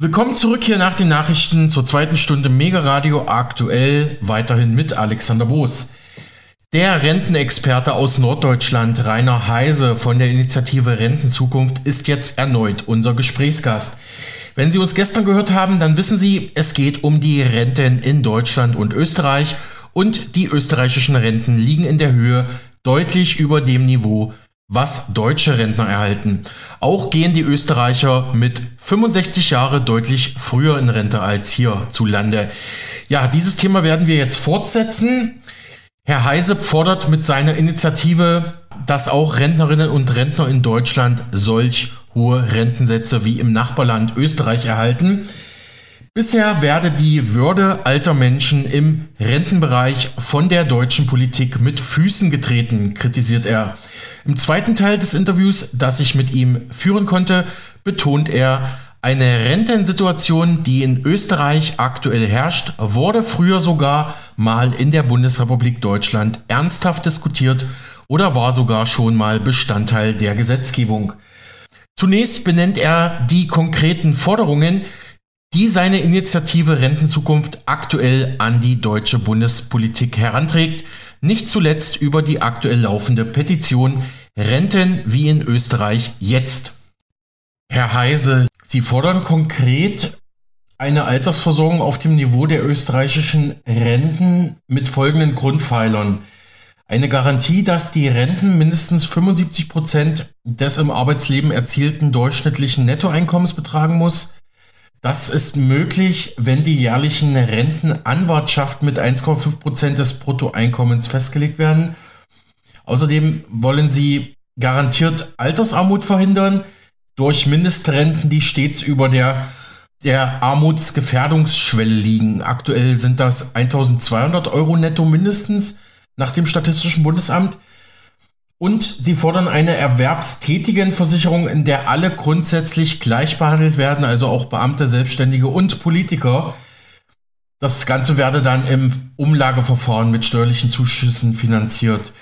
Willkommen zurück hier nach den Nachrichten zur zweiten Stunde Mega Radio aktuell weiterhin mit Alexander Boos. Der Rentenexperte aus Norddeutschland, Rainer Heise von der Initiative Rentenzukunft, ist jetzt erneut unser Gesprächsgast. Wenn Sie uns gestern gehört haben, dann wissen Sie, es geht um die Renten in Deutschland und Österreich und die österreichischen Renten liegen in der Höhe deutlich über dem Niveau was deutsche Rentner erhalten. Auch gehen die Österreicher mit 65 Jahre deutlich früher in Rente als hierzulande. Ja, dieses Thema werden wir jetzt fortsetzen. Herr Heise fordert mit seiner Initiative, dass auch Rentnerinnen und Rentner in Deutschland solch hohe Rentensätze wie im Nachbarland Österreich erhalten. Bisher werde die Würde alter Menschen im Rentenbereich von der deutschen Politik mit Füßen getreten, kritisiert er. Im zweiten Teil des Interviews, das ich mit ihm führen konnte, betont er, eine Rentensituation, die in Österreich aktuell herrscht, wurde früher sogar mal in der Bundesrepublik Deutschland ernsthaft diskutiert oder war sogar schon mal Bestandteil der Gesetzgebung. Zunächst benennt er die konkreten Forderungen, die seine Initiative Rentenzukunft aktuell an die deutsche Bundespolitik heranträgt, nicht zuletzt über die aktuell laufende Petition Renten wie in Österreich jetzt. Herr Heise, Sie fordern konkret eine Altersversorgung auf dem Niveau der österreichischen Renten mit folgenden Grundpfeilern. Eine Garantie, dass die Renten mindestens 75 Prozent des im Arbeitsleben erzielten durchschnittlichen Nettoeinkommens betragen muss. Das ist möglich, wenn die jährlichen Rentenanwartschaften mit 1,5 Prozent des Bruttoeinkommens festgelegt werden. Außerdem wollen sie garantiert Altersarmut verhindern durch Mindestrenten, die stets über der, der Armutsgefährdungsschwelle liegen. Aktuell sind das 1200 Euro netto mindestens nach dem Statistischen Bundesamt. Und sie fordern eine Erwerbstätigenversicherung, in der alle grundsätzlich gleich behandelt werden, also auch Beamte, Selbstständige und Politiker. Das Ganze werde dann im Umlageverfahren mit steuerlichen Zuschüssen finanziert.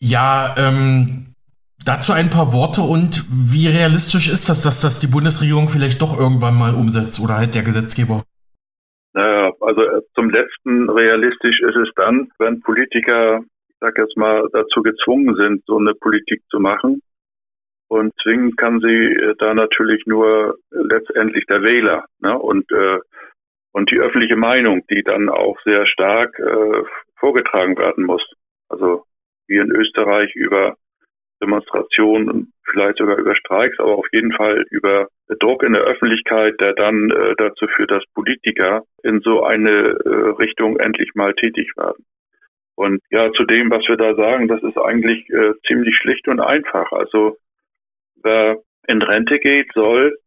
Ja, ähm, dazu ein paar Worte und wie realistisch ist das, dass das die Bundesregierung vielleicht doch irgendwann mal umsetzt oder halt der Gesetzgeber? Naja, also äh, zum letzten realistisch ist es dann, wenn Politiker sag jetzt mal, dazu gezwungen sind, so eine Politik zu machen. Und zwingen kann sie äh, da natürlich nur letztendlich der Wähler ne? und, äh, und die öffentliche Meinung, die dann auch sehr stark äh, vorgetragen werden muss. Also wie in Österreich über Demonstrationen vielleicht sogar über Streiks, aber auf jeden Fall über Druck in der Öffentlichkeit, der dann äh, dazu führt, dass Politiker in so eine äh, Richtung endlich mal tätig werden. Und ja, zu dem, was wir da sagen, das ist eigentlich äh, ziemlich schlicht und einfach. Also wer in Rente geht, soll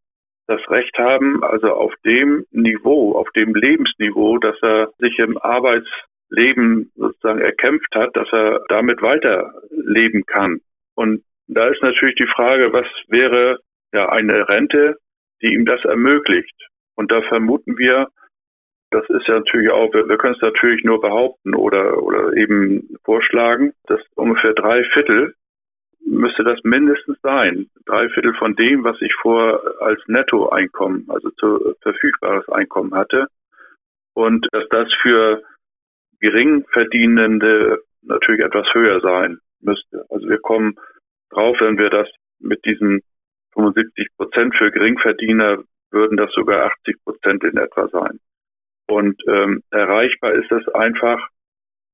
das Recht haben, also auf dem Niveau, auf dem Lebensniveau, dass er sich im Arbeitsleben sozusagen erkämpft hat, dass er damit weiterleben kann. Und da ist natürlich die Frage, was wäre ja eine Rente, die ihm das ermöglicht? Und da vermuten wir, das ist ja natürlich auch, wir, wir können es natürlich nur behaupten oder, oder eben vorschlagen, dass ungefähr drei Viertel müsste das mindestens sein. Drei Viertel von dem, was ich vor als Nettoeinkommen, also zu verfügbares Einkommen hatte. Und dass das für Geringverdienende natürlich etwas höher sein müsste. Also wir kommen drauf, wenn wir das mit diesen 75 Prozent für Geringverdiener würden das sogar 80 Prozent in etwa sein. Und ähm, erreichbar ist es einfach,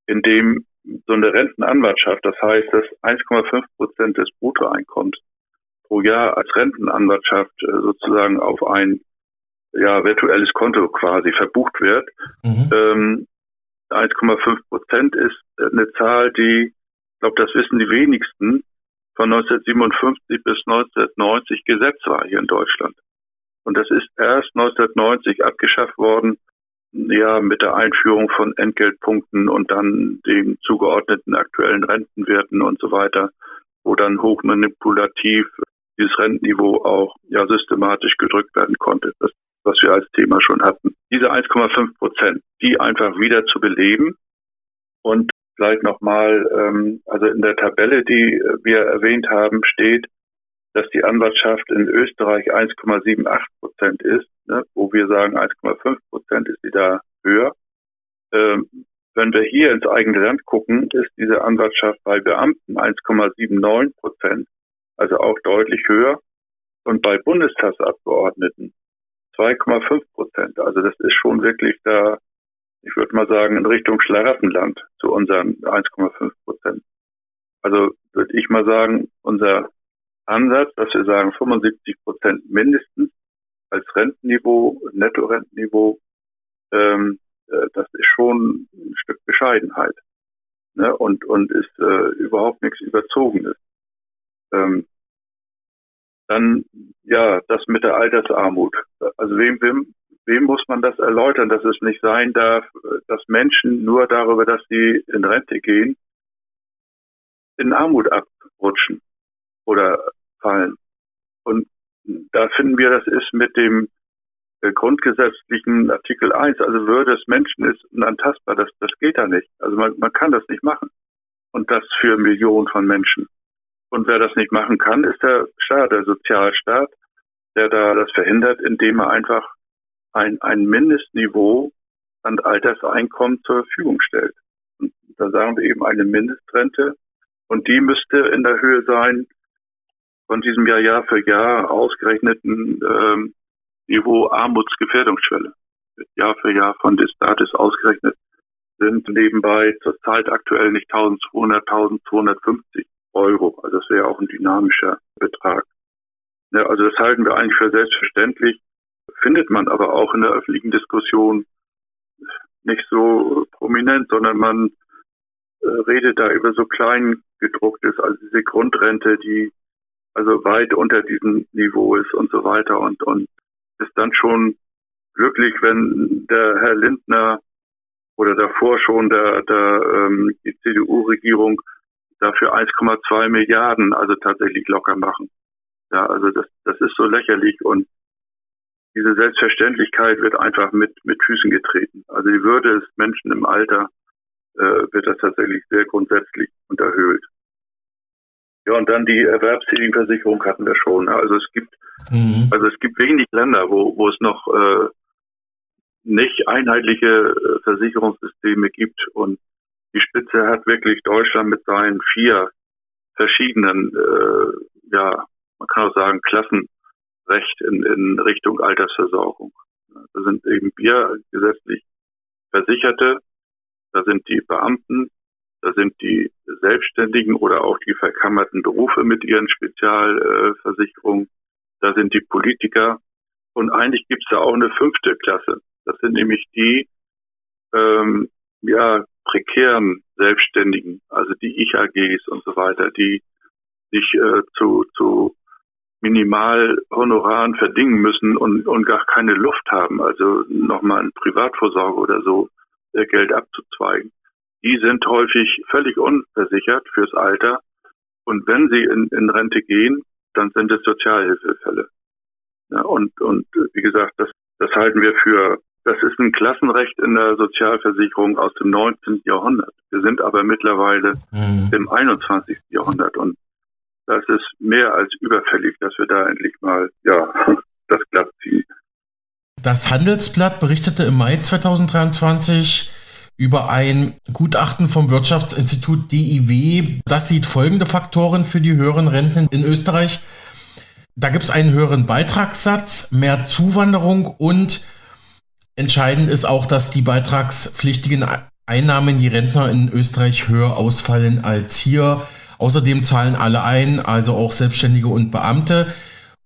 indem so eine Rentenanwartschaft, das heißt, dass 1,5 Prozent des Bruttoeinkommens pro Jahr als Rentenanwartschaft äh, sozusagen auf ein ja, virtuelles Konto quasi verbucht wird. Mhm. Ähm, 1,5 Prozent ist eine Zahl, die, ich glaube, das wissen die wenigsten, von 1957 bis 1990 Gesetz war hier in Deutschland. Und das ist erst 1990 abgeschafft worden, ja, mit der Einführung von Entgeltpunkten und dann den zugeordneten aktuellen Rentenwerten und so weiter, wo dann hochmanipulativ dieses Rentenniveau auch ja systematisch gedrückt werden konnte, das, was wir als Thema schon hatten. Diese 1,5 Prozent, die einfach wieder zu beleben und vielleicht nochmal, ähm, also in der Tabelle, die wir erwähnt haben, steht, dass die Anwartschaft in Österreich 1,78 Prozent ist, ne, wo wir sagen 1,5 Prozent ist sie da höher. Ähm, wenn wir hier ins eigene Land gucken, ist diese Anwartschaft bei Beamten 1,79 Prozent, also auch deutlich höher. Und bei Bundestagsabgeordneten 2,5 Prozent. Also das ist schon wirklich da, ich würde mal sagen, in Richtung Schlaraffenland zu unseren 1,5 Prozent. Also würde ich mal sagen, unser Ansatz, dass wir sagen 75 Prozent mindestens als Rentenniveau, Nettorentenniveau, ähm, äh, das ist schon ein Stück Bescheidenheit ne? und, und ist äh, überhaupt nichts Überzogenes. Ähm, dann ja, das mit der Altersarmut. Also wem, wem, wem muss man das erläutern, dass es nicht sein darf, dass Menschen nur darüber, dass sie in Rente gehen, in Armut abrutschen oder fallen. Und da finden wir, das ist mit dem äh, grundgesetzlichen Artikel 1, also Würde des Menschen ist unantastbar, das, das geht da nicht. Also man, man kann das nicht machen. Und das für Millionen von Menschen. Und wer das nicht machen kann, ist der Staat, der Sozialstaat, der da das verhindert, indem er einfach ein, ein Mindestniveau an Alterseinkommen zur Verfügung stellt. Und da sagen wir eben eine Mindestrente. Und die müsste in der Höhe sein von diesem Jahr Jahr für Jahr ausgerechneten ähm, Niveau Armutsgefährdungsschwelle. Jahr für Jahr von des Staates ausgerechnet sind nebenbei zurzeit aktuell nicht 1200, 1250 Euro. Also das wäre auch ein dynamischer Betrag. Ja, also das halten wir eigentlich für selbstverständlich, findet man aber auch in der öffentlichen Diskussion nicht so prominent, sondern man äh, redet da über so klein gedrucktes, also diese Grundrente, die also weit unter diesem Niveau ist und so weiter und, und ist dann schon glücklich, wenn der Herr Lindner oder davor schon der, der ähm, die CDU-Regierung dafür 1,2 Milliarden also tatsächlich locker machen. Ja, also das, das ist so lächerlich und diese Selbstverständlichkeit wird einfach mit, mit Füßen getreten. Also die Würde des Menschen im Alter äh, wird das tatsächlich sehr grundsätzlich unterhöhlt. Ja, und dann die erwerbstätigen Versicherung hatten wir schon. Also es gibt, mhm. also es gibt wenig Länder, wo, wo es noch äh, nicht einheitliche äh, Versicherungssysteme gibt und die Spitze hat wirklich Deutschland mit seinen vier verschiedenen, äh, ja, man kann auch sagen, Klassenrecht in, in Richtung Altersversorgung. Da sind eben wir gesetzlich Versicherte, da sind die Beamten, da sind die Selbstständigen oder auch die verkammerten Berufe mit ihren Spezialversicherungen, da sind die Politiker und eigentlich gibt es da auch eine fünfte Klasse. Das sind nämlich die, ähm, ja, prekären Selbstständigen, also die Ich-AGs und so weiter, die sich äh, zu, zu Minimalhonoraren verdingen müssen und, und gar keine Luft haben, also nochmal in Privatvorsorge oder so Geld abzuzweigen. Die sind häufig völlig unversichert fürs Alter. Und wenn sie in, in Rente gehen, dann sind es Sozialhilfefälle. Ja, und, und wie gesagt, das, das halten wir für das ist ein Klassenrecht in der Sozialversicherung aus dem 19. Jahrhundert. Wir sind aber mittlerweile mhm. im 21. Jahrhundert und das ist mehr als überfällig, dass wir da endlich mal, ja, das glatt ziehen. Das Handelsblatt berichtete im Mai 2023 über ein Gutachten vom Wirtschaftsinstitut DIW. Das sieht folgende Faktoren für die höheren Renten in Österreich. Da gibt es einen höheren Beitragssatz, mehr Zuwanderung und Entscheidend ist auch, dass die beitragspflichtigen Einnahmen die Rentner in Österreich höher ausfallen als hier. Außerdem zahlen alle ein, also auch Selbstständige und Beamte.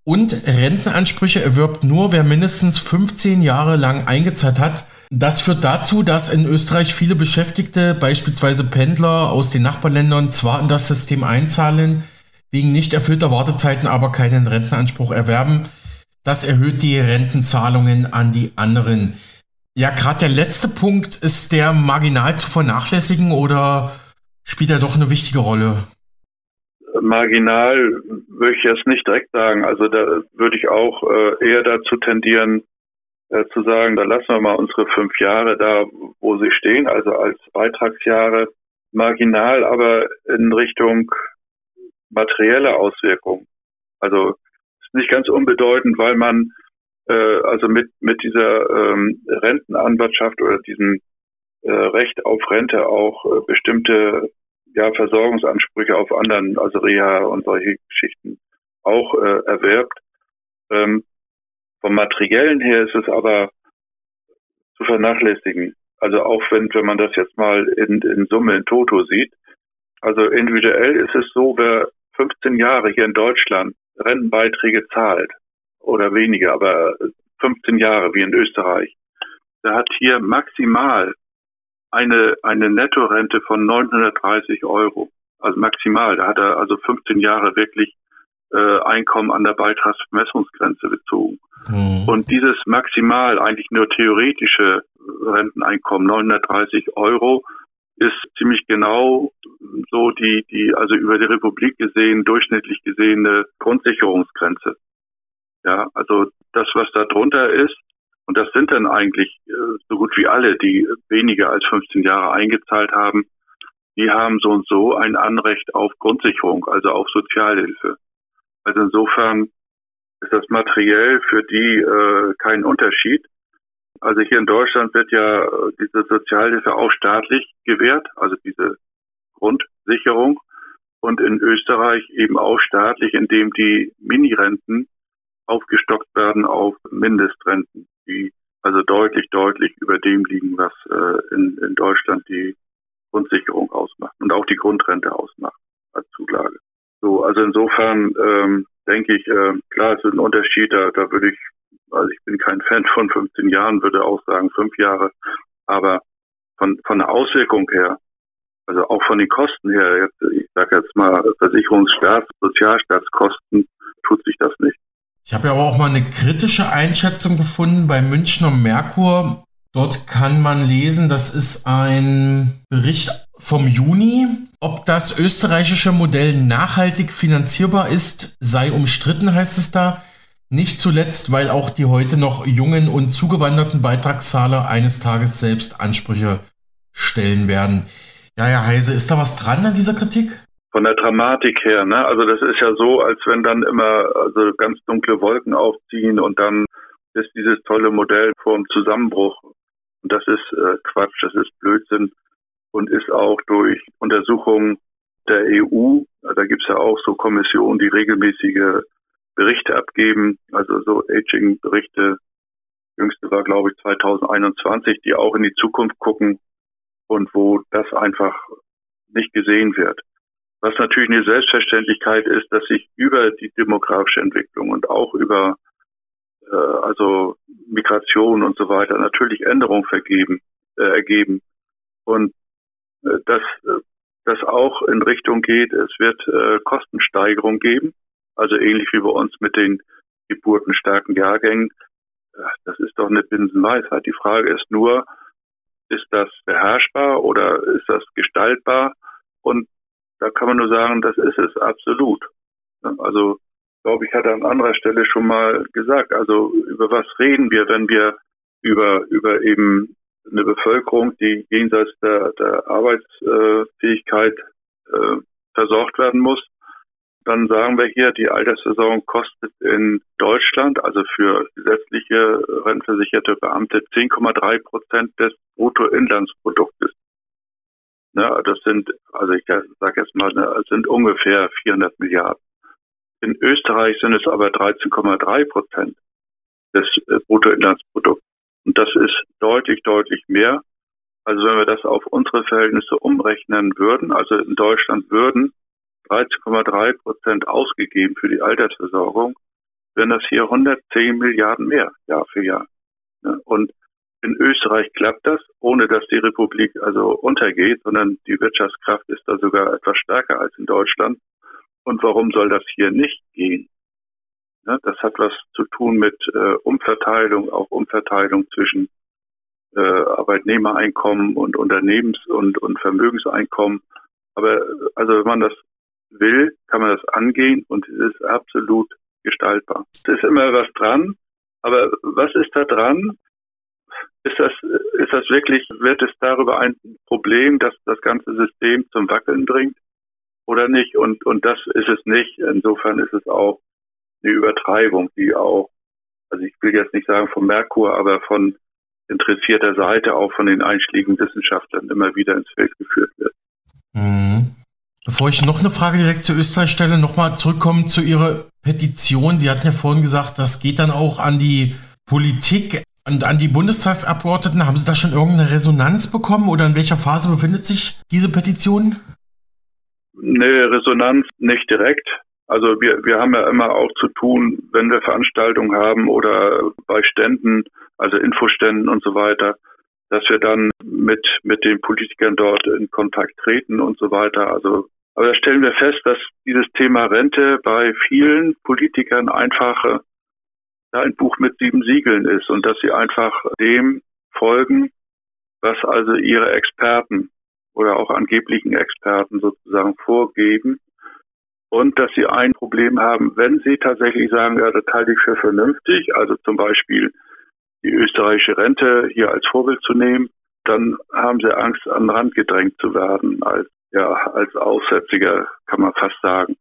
Und Rentenansprüche erwirbt nur, wer mindestens 15 Jahre lang eingezahlt hat. Das führt dazu, dass in Österreich viele Beschäftigte, beispielsweise Pendler aus den Nachbarländern, zwar in das System einzahlen, wegen nicht erfüllter Wartezeiten aber keinen Rentenanspruch erwerben. Das erhöht die Rentenzahlungen an die anderen. Ja, gerade der letzte Punkt, ist der marginal zu vernachlässigen oder spielt er doch eine wichtige Rolle? Marginal würde ich jetzt nicht direkt sagen. Also da würde ich auch äh, eher dazu tendieren, äh, zu sagen, da lassen wir mal unsere fünf Jahre da, wo sie stehen, also als Beitragsjahre marginal, aber in Richtung materielle Auswirkungen Also ist nicht ganz unbedeutend, weil man äh, also mit mit dieser ähm, Rentenanwartschaft oder diesem äh, Recht auf Rente auch äh, bestimmte ja, Versorgungsansprüche auf anderen, also Reha und solche Geschichten auch äh, erwerbt. Ähm, vom Materiellen her ist es aber zu vernachlässigen. Also auch wenn, wenn man das jetzt mal in, in Summe in Toto sieht. Also individuell ist es so, wer 15 Jahre hier in Deutschland Rentenbeiträge zahlt oder weniger, aber 15 Jahre wie in Österreich, der hat hier maximal eine, eine Nettorente von 930 Euro. Also maximal. Da hat er also 15 Jahre wirklich äh, Einkommen an der Beitragsbemessungsgrenze bezogen. Mhm. Und dieses maximal, eigentlich nur theoretische Renteneinkommen, 930 Euro, ist ziemlich genau so die, die, also über die Republik gesehen, durchschnittlich gesehene Grundsicherungsgrenze. Ja, also das, was da drunter ist, und das sind dann eigentlich äh, so gut wie alle, die weniger als 15 Jahre eingezahlt haben, die haben so und so ein Anrecht auf Grundsicherung, also auf Sozialhilfe. Also insofern ist das materiell für die äh, kein Unterschied. Also hier in Deutschland wird ja äh, diese Sozialhilfe auch staatlich gewährt, also diese Grundsicherung. Und in Österreich eben auch staatlich, indem die Minirenten aufgestockt werden auf Mindestrenten, die also deutlich, deutlich über dem liegen, was äh, in, in Deutschland die Grundsicherung ausmacht und auch die Grundrente ausmacht als Zulage. So, also insofern ähm, denke ich, äh, klar, es ist ein Unterschied, da, da würde ich, also ich bin kein Fan von 15 Jahren, würde auch sagen fünf Jahre, aber von, von der Auswirkung her, also auch von den Kosten her, jetzt, ich sage jetzt mal Versicherungsstaats-, Sozialstaatskosten, tut sich das nicht. Ich habe ja aber auch mal eine kritische Einschätzung gefunden bei Münchner Merkur. Dort kann man lesen, das ist ein Bericht vom Juni. Ob das österreichische Modell nachhaltig finanzierbar ist, sei umstritten, heißt es da. Nicht zuletzt, weil auch die heute noch jungen und zugewanderten Beitragszahler eines Tages selbst Ansprüche stellen werden. Ja, Herr Heise, ist da was dran an dieser Kritik? von der Dramatik her, ne? Also das ist ja so, als wenn dann immer also ganz dunkle Wolken aufziehen und dann ist dieses tolle Modell vor dem Zusammenbruch. Und das ist äh, Quatsch, das ist Blödsinn und ist auch durch Untersuchungen der EU, da gibt's ja auch so Kommissionen, die regelmäßige Berichte abgeben, also so Aging-Berichte. Jüngste war, glaube ich, 2021, die auch in die Zukunft gucken und wo das einfach nicht gesehen wird. Was natürlich eine Selbstverständlichkeit ist, dass sich über die demografische Entwicklung und auch über äh, also Migration und so weiter natürlich Änderungen vergeben, äh, ergeben. Und äh, dass äh, das auch in Richtung geht, es wird äh, Kostensteigerung geben, also ähnlich wie bei uns mit den geburtenstarken Jahrgängen. Das ist doch eine Binsenweisheit. Die Frage ist nur, ist das beherrschbar oder ist das gestaltbar? Und da kann man nur sagen, das ist es absolut. Also, glaube ich, hat er an anderer Stelle schon mal gesagt. Also, über was reden wir, wenn wir über, über eben eine Bevölkerung, die jenseits der, der Arbeitsfähigkeit äh, versorgt werden muss? Dann sagen wir hier, die Altersversorgung kostet in Deutschland, also für gesetzliche rentenversicherte Beamte, 10,3 Prozent des Bruttoinlandsproduktes. Ne, das sind, also ich sage jetzt mal, ne, es sind ungefähr 400 Milliarden. In Österreich sind es aber 13,3 Prozent des äh, Bruttoinlandsprodukts. Und das ist deutlich, deutlich mehr. Also wenn wir das auf unsere Verhältnisse umrechnen würden, also in Deutschland würden 13,3 Prozent ausgegeben für die Altersversorgung, wären das hier 110 Milliarden mehr Jahr für Jahr. Und in Österreich klappt das, ohne dass die Republik also untergeht, sondern die Wirtschaftskraft ist da sogar etwas stärker als in Deutschland. Und warum soll das hier nicht gehen? Ja, das hat was zu tun mit äh, Umverteilung, auch Umverteilung zwischen äh, Arbeitnehmereinkommen und Unternehmens- und, und Vermögenseinkommen. Aber also wenn man das will, kann man das angehen und es ist absolut gestaltbar. Es ist immer was dran, aber was ist da dran? Ist das, ist das wirklich, wird es darüber ein Problem, dass das ganze System zum Wackeln bringt oder nicht? Und, und das ist es nicht. Insofern ist es auch eine Übertreibung, die auch, also ich will jetzt nicht sagen von Merkur, aber von interessierter Seite auch von den einschlägigen Wissenschaftlern immer wieder ins Feld geführt wird. Mhm. Bevor ich noch eine Frage direkt zu Österreich stelle, nochmal zurückkommen zu Ihrer Petition. Sie hatten ja vorhin gesagt, das geht dann auch an die Politik und an die Bundestagsabgeordneten. Haben Sie da schon irgendeine Resonanz bekommen oder in welcher Phase befindet sich diese Petition? Eine Resonanz nicht direkt. Also wir, wir haben ja immer auch zu tun, wenn wir Veranstaltungen haben oder bei Ständen, also Infoständen und so weiter, dass wir dann mit, mit den Politikern dort in Kontakt treten und so weiter. Also, aber da stellen wir fest, dass dieses Thema Rente bei vielen Politikern einfach äh, da ein Buch mit sieben Siegeln ist und dass sie einfach dem folgen, was also ihre Experten oder auch angeblichen Experten sozusagen vorgeben und dass sie ein Problem haben, wenn sie tatsächlich sagen, ja, das halte ich für vernünftig, also zum Beispiel die österreichische Rente hier als Vorbild zu nehmen, dann haben sie Angst, an den Rand gedrängt zu werden, als, ja, als Aussätziger, kann man fast sagen.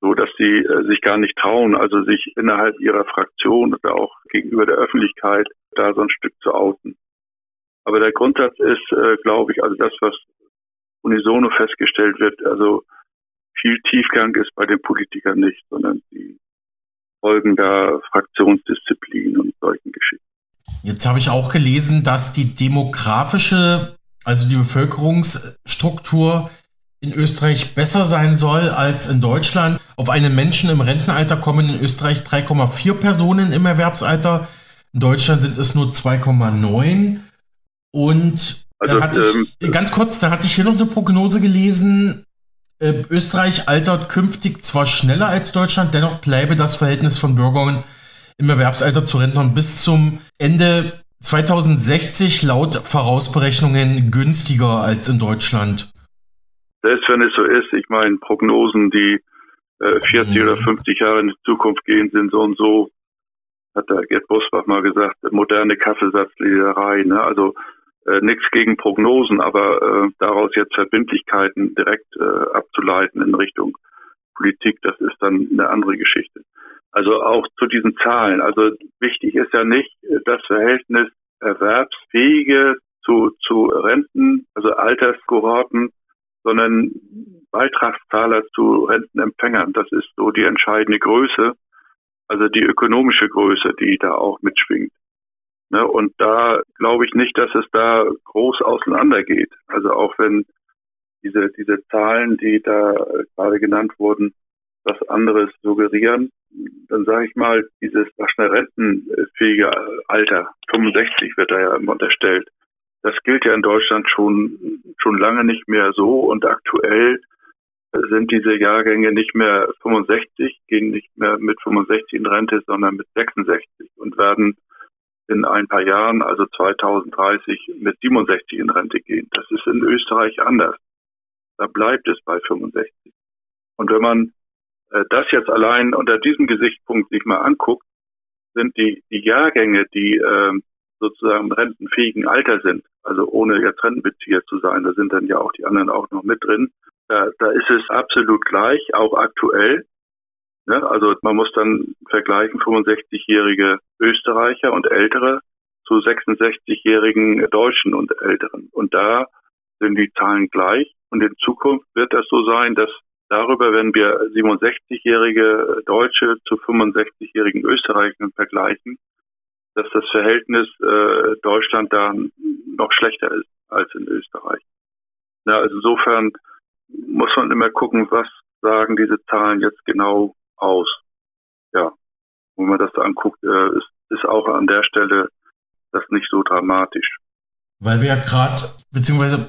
So, dass sie äh, sich gar nicht trauen, also sich innerhalb ihrer Fraktion oder auch gegenüber der Öffentlichkeit da so ein Stück zu outen. Aber der Grundsatz ist, äh, glaube ich, also das, was unisono festgestellt wird, also viel Tiefgang ist bei den Politikern nicht, sondern sie folgen da Fraktionsdisziplin und solchen Geschichten. Jetzt habe ich auch gelesen, dass die demografische, also die Bevölkerungsstruktur in Österreich besser sein soll als in Deutschland. Auf einen Menschen im Rentenalter kommen in Österreich 3,4 Personen im Erwerbsalter. In Deutschland sind es nur 2,9. Und also, hatte ich, ähm, ganz kurz, da hatte ich hier noch eine Prognose gelesen. Äh, Österreich altert künftig zwar schneller als Deutschland, dennoch bleibe das Verhältnis von Bürgern im Erwerbsalter zu Rentnern bis zum Ende 2060 laut Vorausberechnungen günstiger als in Deutschland. Selbst wenn es so ist, ich meine, Prognosen, die äh, 40 mhm. oder 50 Jahre in die Zukunft gehen, sind so und so, hat der Gerd Bosbach mal gesagt, moderne Kaffeesatzleserei. Ne? Also äh, nichts gegen Prognosen, aber äh, daraus jetzt Verbindlichkeiten direkt äh, abzuleiten in Richtung Politik, das ist dann eine andere Geschichte. Also auch zu diesen Zahlen. Also wichtig ist ja nicht das Verhältnis Erwerbsfähige zu, zu Renten, also Alterskohorten, sondern Beitragszahler zu Rentenempfängern. Das ist so die entscheidende Größe, also die ökonomische Größe, die da auch mitschwingt. Ne, und da glaube ich nicht, dass es da groß auseinandergeht. Also auch wenn diese, diese Zahlen, die da gerade genannt wurden, was anderes suggerieren, dann sage ich mal, dieses schnell rentenfähige Alter, 65 wird da ja immer unterstellt, das gilt ja in Deutschland schon, schon lange nicht mehr so und aktuell sind diese Jahrgänge nicht mehr 65, gehen nicht mehr mit 65 in Rente, sondern mit 66 und werden in ein paar Jahren, also 2030, mit 67 in Rente gehen. Das ist in Österreich anders. Da bleibt es bei 65. Und wenn man äh, das jetzt allein unter diesem Gesichtspunkt sich mal anguckt, sind die, die Jahrgänge, die äh, sozusagen rentenfähigen Alter sind, also ohne jetzt Rentenbezieher zu sein, da sind dann ja auch die anderen auch noch mit drin, da, da ist es absolut gleich, auch aktuell. Ne? Also man muss dann vergleichen 65-jährige Österreicher und Ältere zu 66-jährigen Deutschen und Älteren. Und da sind die Zahlen gleich. Und in Zukunft wird das so sein, dass darüber, wenn wir 67-jährige Deutsche zu 65-jährigen Österreichern vergleichen, dass das Verhältnis äh, Deutschland da noch schlechter ist als in Österreich. Ja, also insofern muss man immer gucken, was sagen diese Zahlen jetzt genau aus. Ja, wenn man das da anguckt, äh, ist, ist auch an der Stelle das nicht so dramatisch. Weil wir ja gerade, beziehungsweise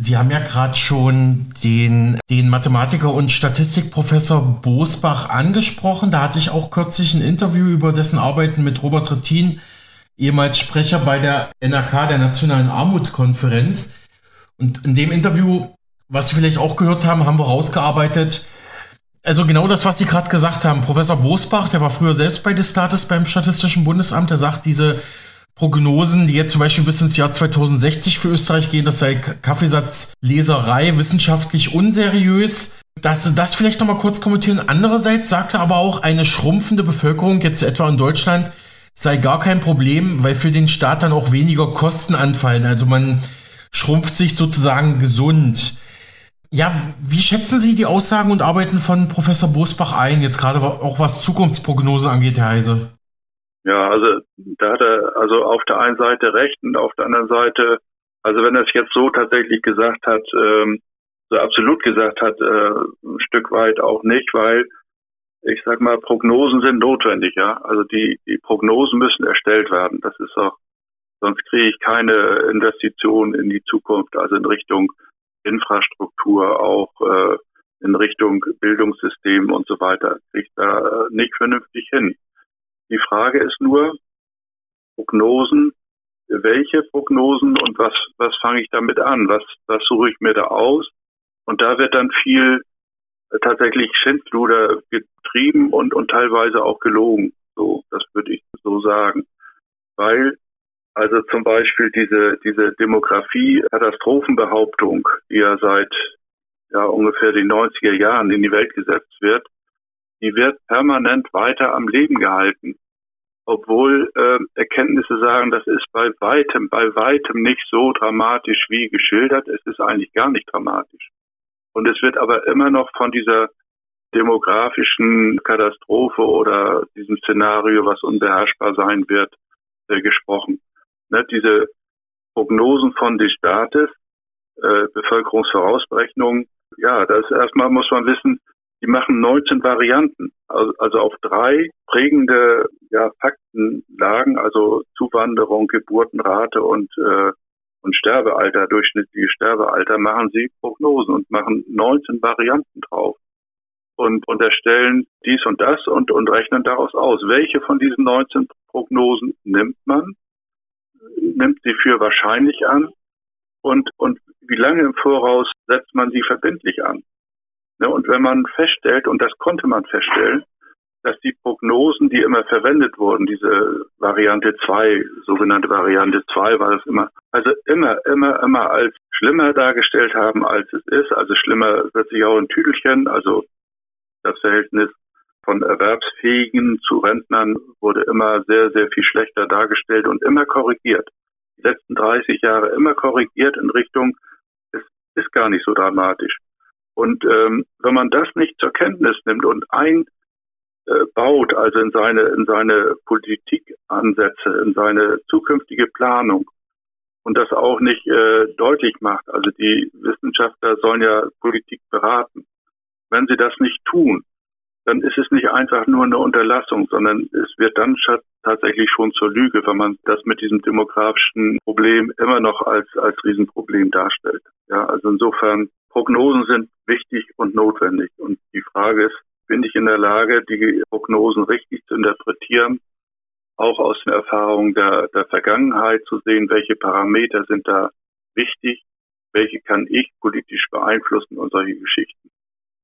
Sie haben ja gerade schon den, den Mathematiker und Statistikprofessor Bosbach angesprochen. Da hatte ich auch kürzlich ein Interview über dessen Arbeiten mit Robert Rettin, ehemals Sprecher bei der NRK, der Nationalen Armutskonferenz. Und in dem Interview, was Sie vielleicht auch gehört haben, haben wir rausgearbeitet, also genau das, was Sie gerade gesagt haben. Professor Bosbach, der war früher selbst bei Destatis beim Statistischen Bundesamt, der sagt, diese Prognosen, die jetzt zum Beispiel bis ins Jahr 2060 für Österreich gehen, das sei Kaffeesatzleserei, wissenschaftlich unseriös. dass das vielleicht nochmal kurz kommentieren. Andererseits sagte aber auch, eine schrumpfende Bevölkerung, jetzt etwa in Deutschland, sei gar kein Problem, weil für den Staat dann auch weniger Kosten anfallen. Also man schrumpft sich sozusagen gesund. Ja, wie schätzen Sie die Aussagen und Arbeiten von Professor Bosbach ein, jetzt gerade auch was Zukunftsprognose angeht, Herr Heise? Ja, also da hat er also auf der einen Seite recht und auf der anderen Seite, also wenn er es jetzt so tatsächlich gesagt hat, ähm, so absolut gesagt hat, äh, ein Stück weit auch nicht, weil ich sag mal, Prognosen sind notwendig, ja. Also die, die Prognosen müssen erstellt werden. Das ist auch, sonst kriege ich keine Investitionen in die Zukunft, also in Richtung Infrastruktur, auch äh, in Richtung Bildungssystem und so weiter, kriege ich da nicht vernünftig hin. Die Frage ist nur, Prognosen, welche Prognosen und was, was fange ich damit an? Was, was suche ich mir da aus? Und da wird dann viel äh, tatsächlich Schindluder getrieben und, und teilweise auch gelogen. So, das würde ich so sagen. Weil, also zum Beispiel diese, diese Demografie-Katastrophenbehauptung, die ja seit ja, ungefähr den 90er Jahren in die Welt gesetzt wird, die wird permanent weiter am Leben gehalten. Obwohl äh, Erkenntnisse sagen, das ist bei weitem, bei weitem nicht so dramatisch wie geschildert. Es ist eigentlich gar nicht dramatisch. Und es wird aber immer noch von dieser demografischen Katastrophe oder diesem Szenario, was unbeherrschbar sein wird, äh, gesprochen. Ne, diese Prognosen von des Staates, äh, Bevölkerungsvorausberechnungen, ja, das erstmal muss man wissen, die machen 19 Varianten, also, also auf drei prägende ja, Faktenlagen, also Zuwanderung, Geburtenrate und äh, und Sterbealter, durchschnittliche Sterbealter, machen sie Prognosen und machen 19 Varianten drauf und unterstellen dies und das und, und rechnen daraus aus. Welche von diesen 19 Prognosen nimmt man, nimmt sie für wahrscheinlich an und, und wie lange im Voraus setzt man sie verbindlich an? Ne, und wenn man feststellt, und das konnte man feststellen, dass die Prognosen, die immer verwendet wurden, diese Variante 2, sogenannte Variante 2 war das immer, also immer, immer, immer als schlimmer dargestellt haben, als es ist. Also schlimmer wird sich auch ein Tüdelchen, also das Verhältnis von Erwerbsfähigen zu Rentnern wurde immer sehr, sehr viel schlechter dargestellt und immer korrigiert. Die letzten 30 Jahre immer korrigiert in Richtung, es ist gar nicht so dramatisch. Und ähm, wenn man das nicht zur Kenntnis nimmt und ein äh, also in seine, in seine Politikansätze, in seine zukünftige Planung und das auch nicht äh, deutlich macht. Also die Wissenschaftler sollen ja Politik beraten. Wenn sie das nicht tun, dann ist es nicht einfach nur eine Unterlassung, sondern es wird dann tatsächlich schon zur Lüge, wenn man das mit diesem demografischen Problem immer noch als, als Riesenproblem darstellt. Ja, also insofern, Prognosen sind wichtig und notwendig. Und die Frage ist, bin ich in der Lage, die Prognosen richtig zu interpretieren, auch aus den Erfahrungen der, der Vergangenheit zu sehen, welche Parameter sind da wichtig, welche kann ich politisch beeinflussen und solche Geschichten.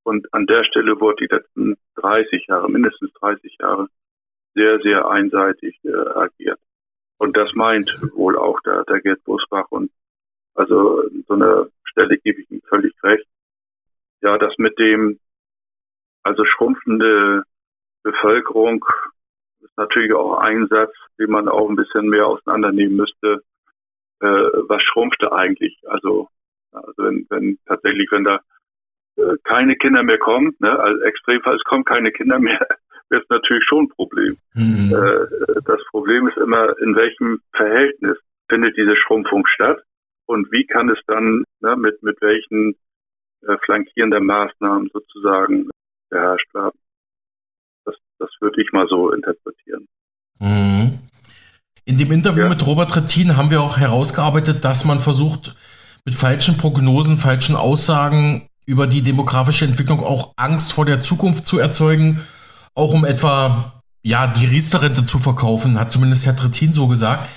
Und an der Stelle wurde die letzten 30 Jahre, mindestens 30 Jahre, sehr, sehr einseitig äh, agiert. Und das meint wohl auch der, der Gerd Busbach. Und also an so einer Stelle gebe ich ihm völlig recht. Ja, das mit dem also schrumpfende Bevölkerung ist natürlich auch ein Satz, den man auch ein bisschen mehr auseinandernehmen müsste. Äh, was schrumpfte eigentlich? Also, also wenn, wenn tatsächlich, wenn da keine Kinder mehr kommen, ne, als Extremfall, es kommen keine Kinder mehr, wird es natürlich schon ein Problem. Mhm. Äh, das Problem ist immer, in welchem Verhältnis findet diese Schrumpfung statt und wie kann es dann ne, mit, mit welchen äh, flankierenden Maßnahmen sozusagen beherrscht werden. Das, das würde ich mal so interpretieren. Mhm. In dem Interview ja. mit Robert Rettin haben wir auch herausgearbeitet, dass man versucht, mit falschen Prognosen, falschen Aussagen über die demografische Entwicklung auch Angst vor der Zukunft zu erzeugen, auch um etwa ja, die Riester-Rente zu verkaufen, hat zumindest Herr Trittin so gesagt.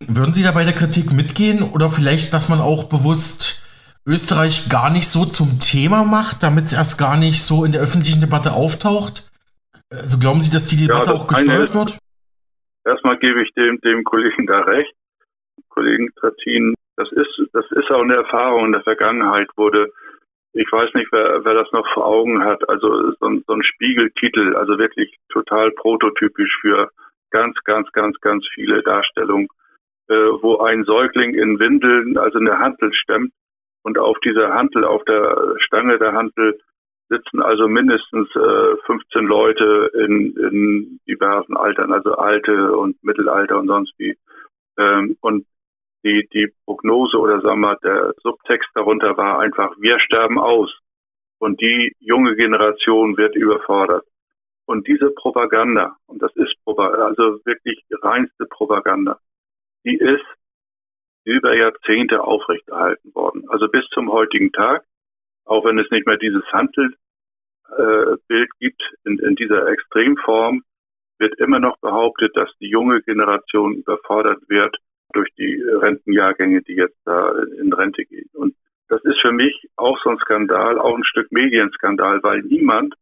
Würden Sie da bei der Kritik mitgehen oder vielleicht, dass man auch bewusst Österreich gar nicht so zum Thema macht, damit es erst gar nicht so in der öffentlichen Debatte auftaucht? Also glauben Sie, dass die Debatte ja, auch gesteuert wird? Erstmal gebe ich dem, dem Kollegen da recht. Kollegen Trattin, das ist, das ist auch eine Erfahrung in der Vergangenheit, wurde ich weiß nicht, wer, wer das noch vor Augen hat, also so, so ein Spiegeltitel, also wirklich total prototypisch für ganz, ganz, ganz, ganz viele Darstellungen, äh, wo ein Säugling in Windeln, also eine Hantel stemmt und auf dieser Hantel, auf der Stange der Hantel sitzen also mindestens äh, 15 Leute in, in diversen Altern, also Alte und Mittelalter und sonst wie. Ähm, und die, die Prognose oder sagen wir, der Subtext darunter war einfach, wir sterben aus. Und die junge Generation wird überfordert. Und diese Propaganda, und das ist also wirklich reinste Propaganda, die ist über Jahrzehnte aufrechterhalten worden. Also bis zum heutigen Tag, auch wenn es nicht mehr dieses Handelbild äh, gibt in, in dieser Extremform, wird immer noch behauptet, dass die junge Generation überfordert wird durch die Rentenjahrgänge, die jetzt da in Rente gehen. Und das ist für mich auch so ein Skandal, auch ein Stück Medienskandal, weil niemand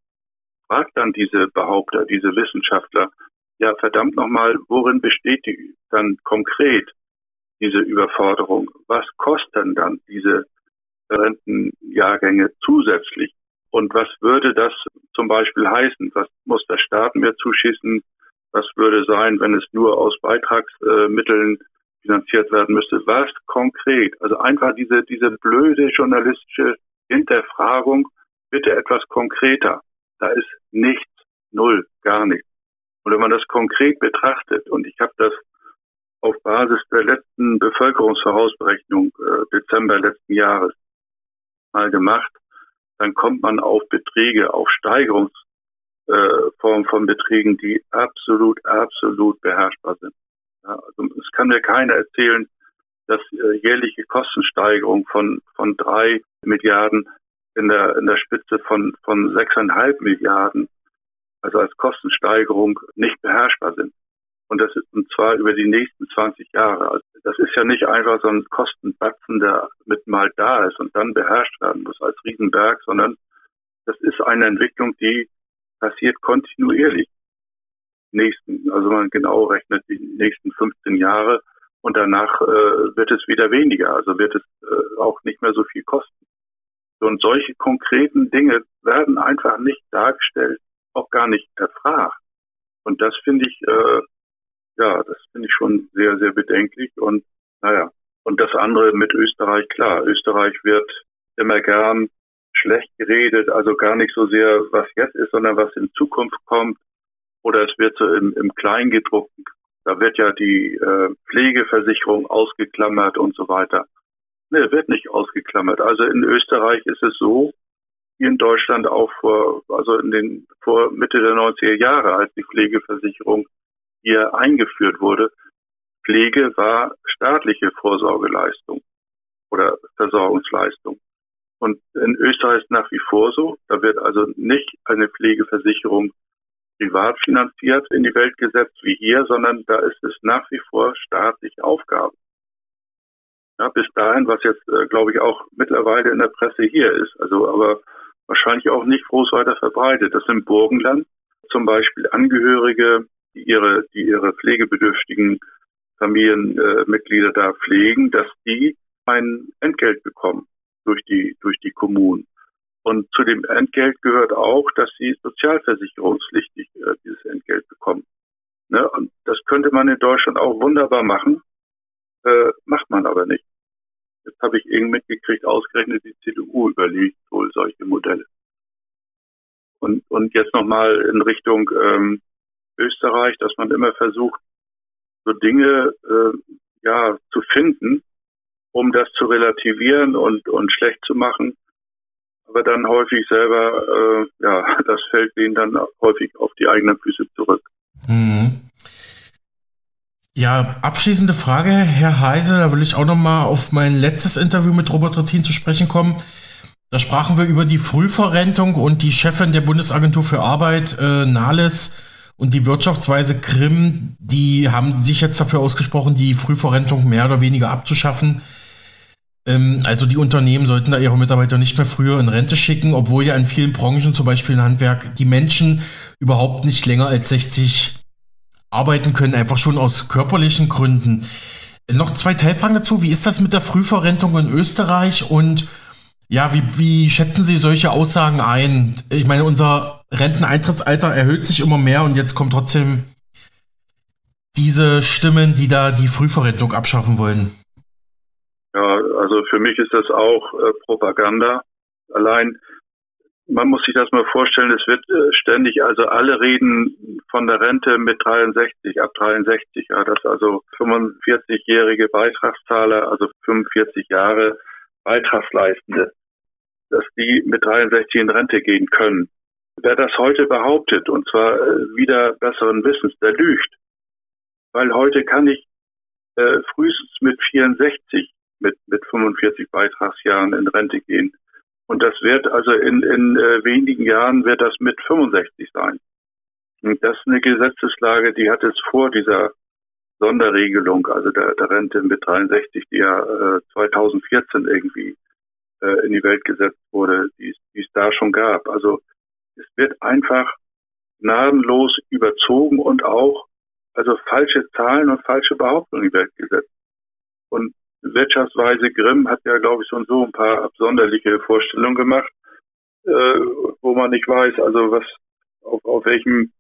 fragt dann diese Behaupter, diese Wissenschaftler, ja verdammt nochmal, worin besteht die dann konkret diese Überforderung? Was kosten dann diese Rentenjahrgänge zusätzlich? Und was würde das zum Beispiel heißen? Was muss der Staat mir zuschießen? Was würde sein, wenn es nur aus Beitragsmitteln finanziert werden müsste. Was konkret? Also einfach diese, diese blöde journalistische Hinterfragung, bitte etwas konkreter. Da ist nichts, null, gar nichts. Und wenn man das konkret betrachtet, und ich habe das auf Basis der letzten Bevölkerungsvorausberechnung äh, Dezember letzten Jahres mal gemacht, dann kommt man auf Beträge, auf Steigerungsformen äh, von Beträgen, die absolut, absolut beherrschbar sind. Ja, also es kann mir keiner erzählen, dass äh, jährliche Kostensteigerung von, von drei Milliarden in der, in der Spitze von, von sechseinhalb Milliarden, also als Kostensteigerung nicht beherrschbar sind. Und das ist und zwar über die nächsten 20 Jahre. Also das ist ja nicht einfach so ein Kostenbatzen, der mit mal da ist und dann beherrscht werden muss als Riesenberg, sondern das ist eine Entwicklung, die passiert kontinuierlich nächsten, also man genau rechnet die nächsten 15 Jahre und danach äh, wird es wieder weniger, also wird es äh, auch nicht mehr so viel kosten. Und solche konkreten Dinge werden einfach nicht dargestellt, auch gar nicht erfragt. Und das finde ich, äh, ja, das finde ich schon sehr, sehr bedenklich. Und naja, und das andere mit Österreich, klar, Österreich wird immer gern schlecht geredet, also gar nicht so sehr, was jetzt ist, sondern was in Zukunft kommt oder es wird so im, im Kleingedruckten, da wird ja die äh, Pflegeversicherung ausgeklammert und so weiter. Ne, wird nicht ausgeklammert. Also in Österreich ist es so, wie in Deutschland auch vor, also in den, vor Mitte der 90er Jahre, als die Pflegeversicherung hier eingeführt wurde, Pflege war staatliche Vorsorgeleistung oder Versorgungsleistung. Und in Österreich ist nach wie vor so, da wird also nicht eine Pflegeversicherung privat finanziert in die Welt gesetzt wie hier, sondern da ist es nach wie vor staatliche Aufgabe. Ja, bis dahin, was jetzt, äh, glaube ich, auch mittlerweile in der Presse hier ist, also aber wahrscheinlich auch nicht groß weiter verbreitet. Das im Burgenland zum Beispiel Angehörige, die ihre, die ihre pflegebedürftigen Familienmitglieder äh, da pflegen, dass die ein Entgelt bekommen durch die, durch die Kommunen. Und zu dem Entgelt gehört auch, dass sie sozialversicherungspflichtig äh, dieses Entgelt bekommen. Ne? Und das könnte man in Deutschland auch wunderbar machen, äh, macht man aber nicht. Jetzt habe ich irgendwie mitgekriegt, ausgerechnet die CDU überlegt wohl solche Modelle. Und, und jetzt nochmal in Richtung ähm, Österreich, dass man immer versucht, so Dinge äh, ja zu finden, um das zu relativieren und, und schlecht zu machen, aber dann häufig selber, äh, ja, das fällt ihnen dann häufig auf die eigenen Füße zurück. Mhm. Ja, abschließende Frage, Herr Heise, da will ich auch nochmal auf mein letztes Interview mit Robert Rettin zu sprechen kommen. Da sprachen wir über die Frühverrentung und die Chefin der Bundesagentur für Arbeit, äh, Nahles, und die Wirtschaftsweise Grimm, die haben sich jetzt dafür ausgesprochen, die Frühverrentung mehr oder weniger abzuschaffen. Ähm, also die Unternehmen sollten da ihre Mitarbeiter nicht mehr früher in Rente schicken, obwohl ja in vielen Branchen, zum Beispiel im Handwerk, die Menschen überhaupt nicht länger als 60 arbeiten können, einfach schon aus körperlichen Gründen. Noch zwei Teilfragen dazu. Wie ist das mit der Frühverrentung in Österreich und Ja, wie, wie schätzen Sie solche Aussagen ein? Ich meine, unser Renteneintrittsalter erhöht sich immer mehr und jetzt kommt trotzdem diese Stimmen, die da die Frühverrentung abschaffen wollen. Ja, also für mich ist das auch äh, Propaganda. Allein, man muss sich das mal vorstellen, es wird äh, ständig, also alle reden von der Rente mit 63, ab 63, ja, dass also 45-jährige Beitragszahler, also 45 Jahre Beitragsleistende, dass die mit 63 in Rente gehen können. Wer das heute behauptet, und zwar äh, wieder besseren Wissens, der lügt. Weil heute kann ich äh, frühestens mit 64 mit, mit 45 Beitragsjahren in Rente gehen. Und das wird also in, in äh, wenigen Jahren wird das mit 65 sein. Und das ist eine Gesetzeslage, die hat es vor dieser Sonderregelung, also der, der Rente mit 63, die ja äh, 2014 irgendwie äh, in die Welt gesetzt wurde, die, es da schon gab. Also es wird einfach gnadenlos überzogen und auch also falsche Zahlen und falsche Behauptungen in die Welt gesetzt. Und Wirtschaftsweise Grimm hat ja, glaube ich, schon so ein paar absonderliche Vorstellungen gemacht, äh, wo man nicht weiß, also was, auf, auf welchem,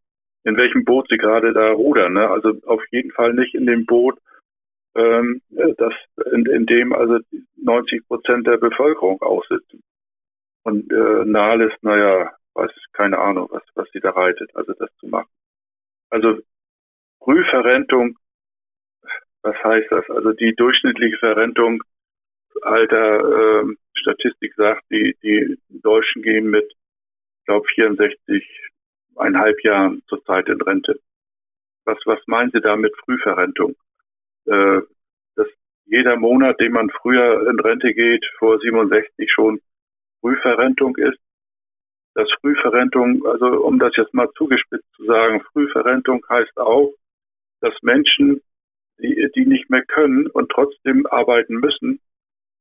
in welchem Boot sie gerade da rudern. Ne? Also auf jeden Fall nicht in dem Boot, ähm, das, in, in dem also 90 Prozent der Bevölkerung aussitzen. Und äh, Nahles, naja, weiß keine Ahnung, was, was sie da reitet, also das zu machen. Also Frühverrentung was heißt das? Also die durchschnittliche Verrentung, alter äh, Statistik sagt, die, die Deutschen gehen mit, glaube, 64,5 Jahren zurzeit in Rente. Was, was meinen Sie da mit Frühverrentung? Äh, dass jeder Monat, den man früher in Rente geht, vor 67 schon Frühverrentung ist. Das Frühverrentung, also um das jetzt mal zugespitzt zu sagen, Frühverrentung heißt auch, dass Menschen die nicht mehr können und trotzdem arbeiten müssen,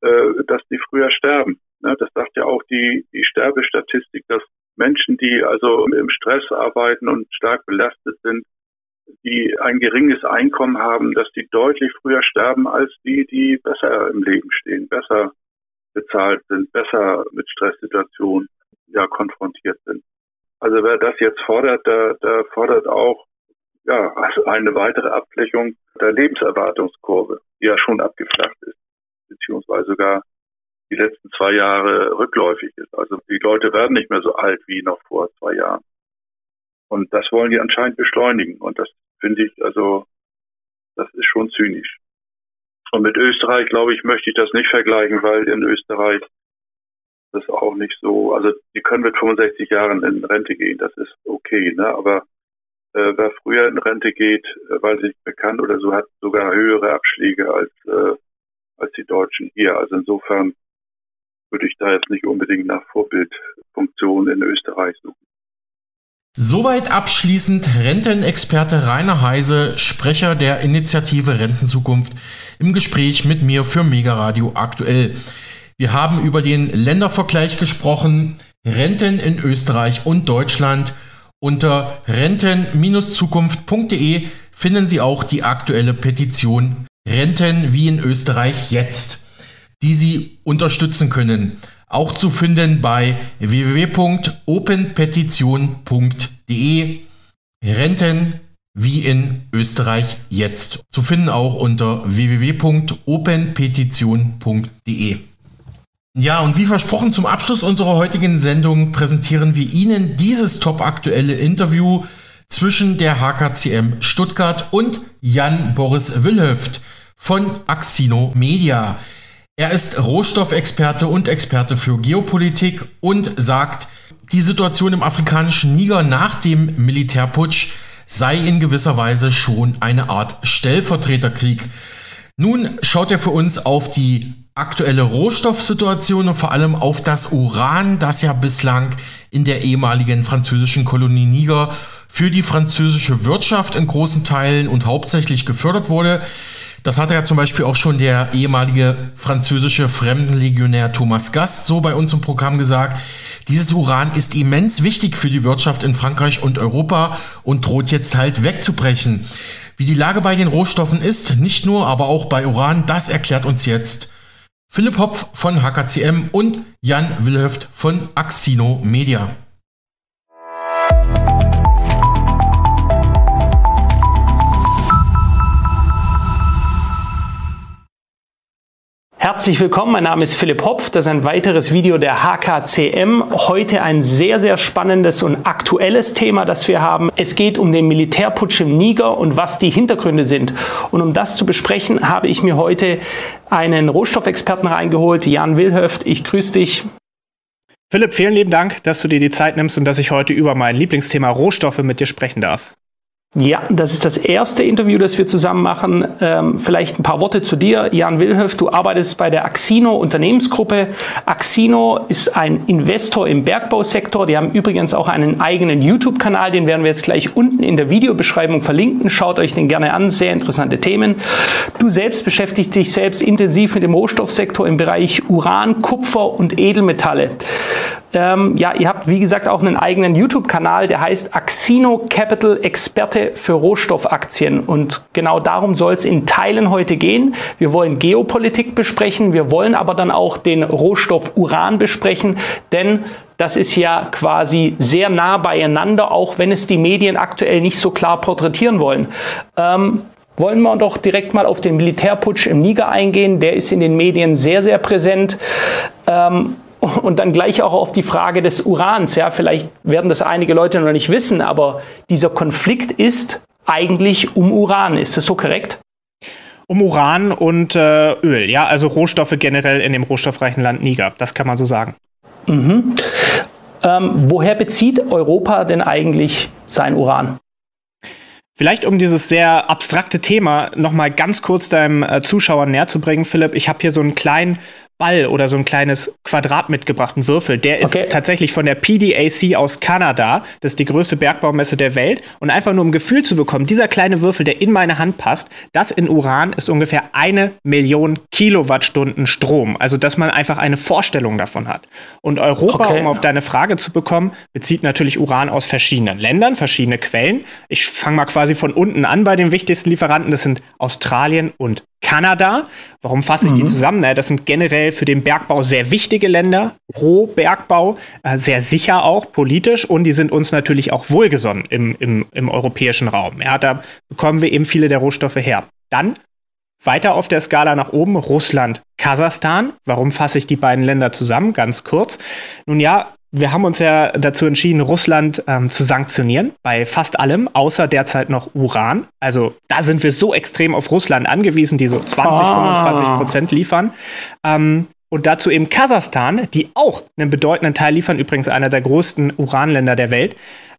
äh, dass die früher sterben. Ne? Das sagt ja auch die, die Sterbestatistik, dass Menschen, die also im Stress arbeiten und stark belastet sind, die ein geringes Einkommen haben, dass die deutlich früher sterben als die, die besser im Leben stehen, besser bezahlt sind, besser mit Stresssituationen ja konfrontiert sind. Also wer das jetzt fordert, der, der fordert auch ja, also eine weitere Abflächung der Lebenserwartungskurve, die ja schon abgeflacht ist, beziehungsweise sogar die letzten zwei Jahre rückläufig ist. Also die Leute werden nicht mehr so alt wie noch vor zwei Jahren. Und das wollen die anscheinend beschleunigen. Und das finde ich, also, das ist schon zynisch. Und mit Österreich, glaube ich, möchte ich das nicht vergleichen, weil in Österreich das auch nicht so, also die können mit 65 Jahren in Rente gehen, das ist okay, ne? Aber äh, wer früher in Rente geht, äh, weil sich bekannt oder so hat sogar höhere Abschläge als, äh, als die Deutschen hier. Also insofern würde ich da jetzt nicht unbedingt nach Vorbildfunktion in Österreich suchen. Soweit abschließend Rentenexperte Rainer Heise, Sprecher der Initiative Rentenzukunft, im Gespräch mit mir für Mega Radio aktuell. Wir haben über den Ländervergleich gesprochen, Renten in Österreich und Deutschland unter renten-zukunft.de finden Sie auch die aktuelle Petition Renten wie in Österreich jetzt, die Sie unterstützen können. Auch zu finden bei www.openpetition.de Renten wie in Österreich jetzt. Zu finden auch unter www.openpetition.de. Ja, und wie versprochen, zum Abschluss unserer heutigen Sendung präsentieren wir Ihnen dieses topaktuelle Interview zwischen der HKCM Stuttgart und Jan Boris Wilhöft von Axino Media. Er ist Rohstoffexperte und Experte für Geopolitik und sagt, die Situation im afrikanischen Niger nach dem Militärputsch sei in gewisser Weise schon eine Art Stellvertreterkrieg. Nun schaut er für uns auf die aktuelle Rohstoffsituation und vor allem auf das Uran, das ja bislang in der ehemaligen französischen Kolonie Niger für die französische Wirtschaft in großen Teilen und hauptsächlich gefördert wurde. Das hatte ja zum Beispiel auch schon der ehemalige französische Fremdenlegionär Thomas Gast so bei uns im Programm gesagt. Dieses Uran ist immens wichtig für die Wirtschaft in Frankreich und Europa und droht jetzt halt wegzubrechen. Wie die Lage bei den Rohstoffen ist, nicht nur, aber auch bei Uran, das erklärt uns jetzt Philipp Hopf von HKCM und Jan Wilhöft von Axino Media. Herzlich willkommen, mein Name ist Philipp Hopf. Das ist ein weiteres Video der HKCM. Heute ein sehr, sehr spannendes und aktuelles Thema, das wir haben. Es geht um den Militärputsch im Niger und was die Hintergründe sind. Und um das zu besprechen, habe ich mir heute einen Rohstoffexperten reingeholt, Jan Wilhöft. Ich grüße dich. Philipp, vielen lieben Dank, dass du dir die Zeit nimmst und dass ich heute über mein Lieblingsthema Rohstoffe mit dir sprechen darf. Ja, das ist das erste Interview, das wir zusammen machen. Ähm, vielleicht ein paar Worte zu dir. Jan Wilhöf, du arbeitest bei der Axino Unternehmensgruppe. Axino ist ein Investor im Bergbausektor. Die haben übrigens auch einen eigenen YouTube-Kanal, den werden wir jetzt gleich unten in der Videobeschreibung verlinken. Schaut euch den gerne an, sehr interessante Themen. Du selbst beschäftigst dich selbst intensiv mit dem Rohstoffsektor im Bereich Uran, Kupfer und Edelmetalle. Ähm, ja, ihr habt wie gesagt auch einen eigenen YouTube-Kanal, der heißt Axino Capital Experte für Rohstoffaktien. Und genau darum soll es in Teilen heute gehen. Wir wollen Geopolitik besprechen, wir wollen aber dann auch den Rohstoff Uran besprechen, denn das ist ja quasi sehr nah beieinander, auch wenn es die Medien aktuell nicht so klar porträtieren wollen. Ähm, wollen wir doch direkt mal auf den Militärputsch im Niger eingehen. Der ist in den Medien sehr, sehr präsent. Ähm, und dann gleich auch auf die Frage des Urans. Ja, vielleicht werden das einige Leute noch nicht wissen, aber dieser Konflikt ist eigentlich um Uran. Ist das so korrekt? Um Uran und äh, Öl, ja, also Rohstoffe generell in dem rohstoffreichen Land Niger. Das kann man so sagen. Mhm. Ähm, woher bezieht Europa denn eigentlich sein Uran? Vielleicht um dieses sehr abstrakte Thema nochmal ganz kurz deinem äh, Zuschauer näher zu bringen, Philipp, ich habe hier so einen kleinen Ball oder so ein kleines Quadrat mitgebracht, ein Würfel. Der ist okay. tatsächlich von der PDAC aus Kanada. Das ist die größte Bergbaumesse der Welt. Und einfach nur um ein Gefühl zu bekommen, dieser kleine Würfel, der in meine Hand passt, das in Uran ist ungefähr eine Million Kilowattstunden Strom. Also, dass man einfach eine Vorstellung davon hat. Und Europa, okay. um auf deine Frage zu bekommen, bezieht natürlich Uran aus verschiedenen Ländern, verschiedene Quellen. Ich fange mal quasi von unten an bei den wichtigsten Lieferanten. Das sind Australien und Kanada. Warum fasse ich mhm. die zusammen? Naja, das sind generell für den Bergbau sehr wichtige Länder. Rohbergbau, äh, sehr sicher auch politisch und die sind uns natürlich auch wohlgesonnen im, im, im europäischen Raum. Ja, da bekommen wir eben viele der Rohstoffe her. Dann weiter auf der Skala nach oben Russland, Kasachstan. Warum fasse ich die beiden Länder zusammen? Ganz kurz. Nun ja, wir haben uns ja dazu entschieden, Russland ähm, zu sanktionieren bei fast allem, außer derzeit noch Uran. Also da sind wir so extrem auf Russland angewiesen, die so 20, ah. 25 Prozent liefern. Ähm, und dazu eben Kasachstan, die auch einen bedeutenden Teil liefern, übrigens einer der größten Uranländer der Welt.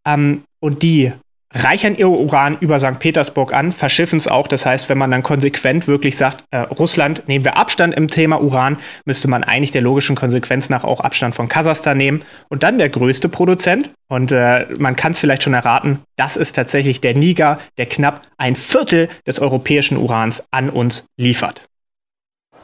Ähm, und die reichern ihr Uran über St. Petersburg an, verschiffen es auch. Das heißt, wenn man dann konsequent wirklich sagt, äh, Russland nehmen wir Abstand im Thema Uran, müsste man eigentlich der logischen Konsequenz nach auch Abstand von Kasachstan nehmen. Und dann der größte Produzent, und äh, man kann es vielleicht schon erraten, das ist tatsächlich der Niger, der knapp ein Viertel des europäischen Urans an uns liefert.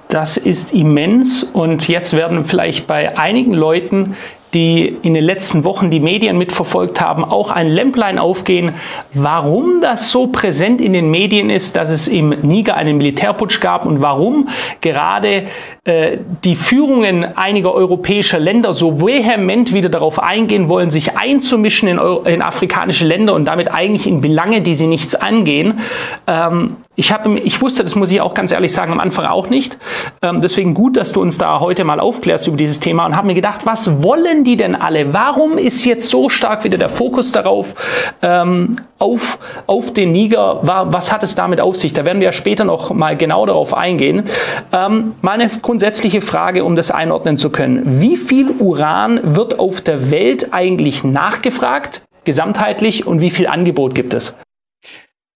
Das ist immens und jetzt werden vielleicht bei einigen Leuten die in den letzten Wochen die Medien mitverfolgt haben, auch ein Lämplein aufgehen, warum das so präsent in den Medien ist, dass es im Niger einen Militärputsch gab und warum gerade äh, die Führungen einiger europäischer Länder so vehement wieder darauf eingehen wollen, sich einzumischen in, in afrikanische Länder und damit eigentlich in Belange, die sie nichts angehen. Ähm, ich, hab, ich wusste, das muss ich auch ganz ehrlich sagen, am Anfang auch nicht. Ähm, deswegen gut, dass du uns da heute mal aufklärst über dieses Thema und habe mir gedacht, was wollen die denn alle? Warum ist jetzt so stark wieder der Fokus darauf, ähm, auf, auf den Niger? Was hat es damit auf sich? Da werden wir ja später noch mal genau darauf eingehen. Ähm, meine grundsätzliche Frage, um das einordnen zu können. Wie viel Uran wird auf der Welt eigentlich nachgefragt, gesamtheitlich, und wie viel Angebot gibt es?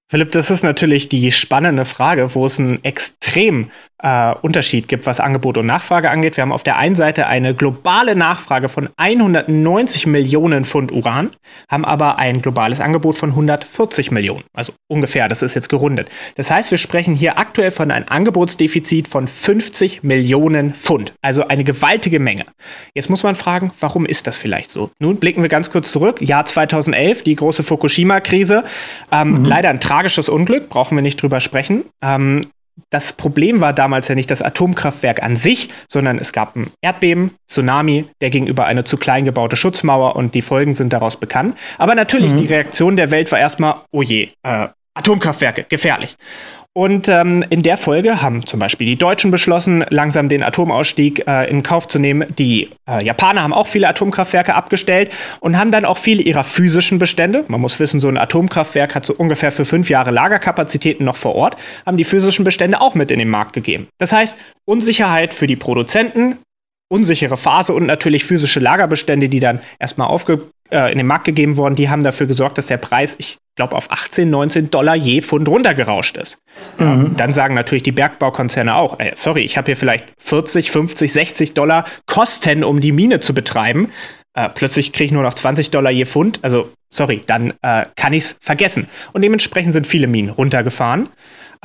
Philipp, das ist natürlich die spannende Frage, wo es einen extrem äh, Unterschied gibt, was Angebot und Nachfrage angeht. Wir haben auf der einen Seite eine globale Nachfrage von 190 Millionen Pfund Uran, haben aber ein globales Angebot von 140 Millionen. Also ungefähr, das ist jetzt gerundet. Das heißt, wir sprechen hier aktuell von einem Angebotsdefizit von 50 Millionen Pfund. Also eine gewaltige Menge. Jetzt muss man fragen, warum ist das vielleicht so? Nun blicken wir ganz kurz zurück. Jahr 2011, die große Fukushima-Krise. Ähm, mhm. Leider ein tragisches Unglück, brauchen wir nicht drüber sprechen. Ähm, das Problem war damals ja nicht das Atomkraftwerk an sich, sondern es gab ein Erdbeben, Tsunami, der ging über eine zu klein gebaute Schutzmauer und die Folgen sind daraus bekannt. Aber natürlich, mhm. die Reaktion der Welt war erstmal, oh je, äh, Atomkraftwerke, gefährlich. Und ähm, in der Folge haben zum Beispiel die Deutschen beschlossen, langsam den Atomausstieg äh, in Kauf zu nehmen. Die äh, Japaner haben auch viele Atomkraftwerke abgestellt und haben dann auch viele ihrer physischen Bestände. Man muss wissen, so ein Atomkraftwerk hat so ungefähr für fünf Jahre Lagerkapazitäten noch vor Ort, haben die physischen Bestände auch mit in den Markt gegeben. Das heißt, Unsicherheit für die Produzenten, unsichere Phase und natürlich physische Lagerbestände, die dann erstmal aufge äh, in den Markt gegeben wurden, die haben dafür gesorgt, dass der Preis, ich glaube, auf 18, 19 Dollar je Pfund runtergerauscht ist. Mhm. Dann sagen natürlich die Bergbaukonzerne auch, ey, sorry, ich habe hier vielleicht 40, 50, 60 Dollar Kosten, um die Mine zu betreiben. Äh, plötzlich kriege ich nur noch 20 Dollar je Pfund. Also, sorry, dann äh, kann ich es vergessen. Und dementsprechend sind viele Minen runtergefahren.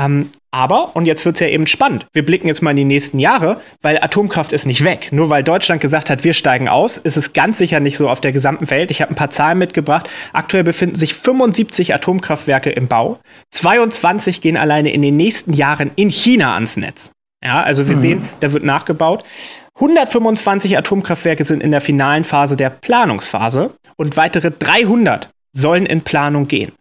Ähm, aber, und jetzt wird es ja eben spannend, wir blicken jetzt mal in die nächsten Jahre, weil Atomkraft ist nicht weg. Nur weil Deutschland gesagt hat, wir steigen aus, ist es ganz sicher nicht so auf der gesamten Welt. Ich habe ein paar Zahlen mitgebracht. Aktuell befinden sich 75 Atomkraftwerke im Bau. 22 gehen alleine in den nächsten Jahren in China ans Netz. Ja, also wir mhm. sehen, da wird nachgebaut. 125 Atomkraftwerke sind in der finalen Phase der Planungsphase und weitere 300 sollen in Planung gehen.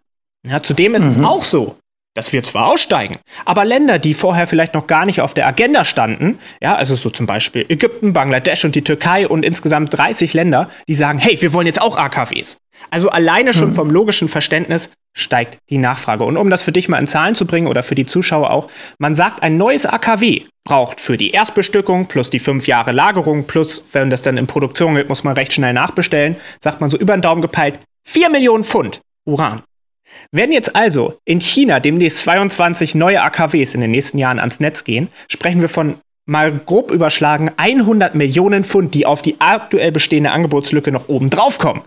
Ja, zudem ist mhm. es auch so, dass wir zwar aussteigen, aber Länder, die vorher vielleicht noch gar nicht auf der Agenda standen, ja, also so zum Beispiel Ägypten, Bangladesch und die Türkei und insgesamt 30 Länder, die sagen, hey, wir wollen jetzt auch AKWs. Also alleine schon hm. vom logischen Verständnis steigt die Nachfrage. Und um das für dich mal in Zahlen zu bringen oder für die Zuschauer auch, man sagt, ein neues AKW braucht für die Erstbestückung plus die fünf Jahre Lagerung plus, wenn das dann in Produktion geht, muss man recht schnell nachbestellen, sagt man so über den Daumen gepeilt, 4 Millionen Pfund Uran. Wenn jetzt also in China demnächst 22 neue AKWs in den nächsten Jahren ans Netz gehen, sprechen wir von mal grob überschlagen 100 Millionen Pfund, die auf die aktuell bestehende Angebotslücke noch oben drauf kommen.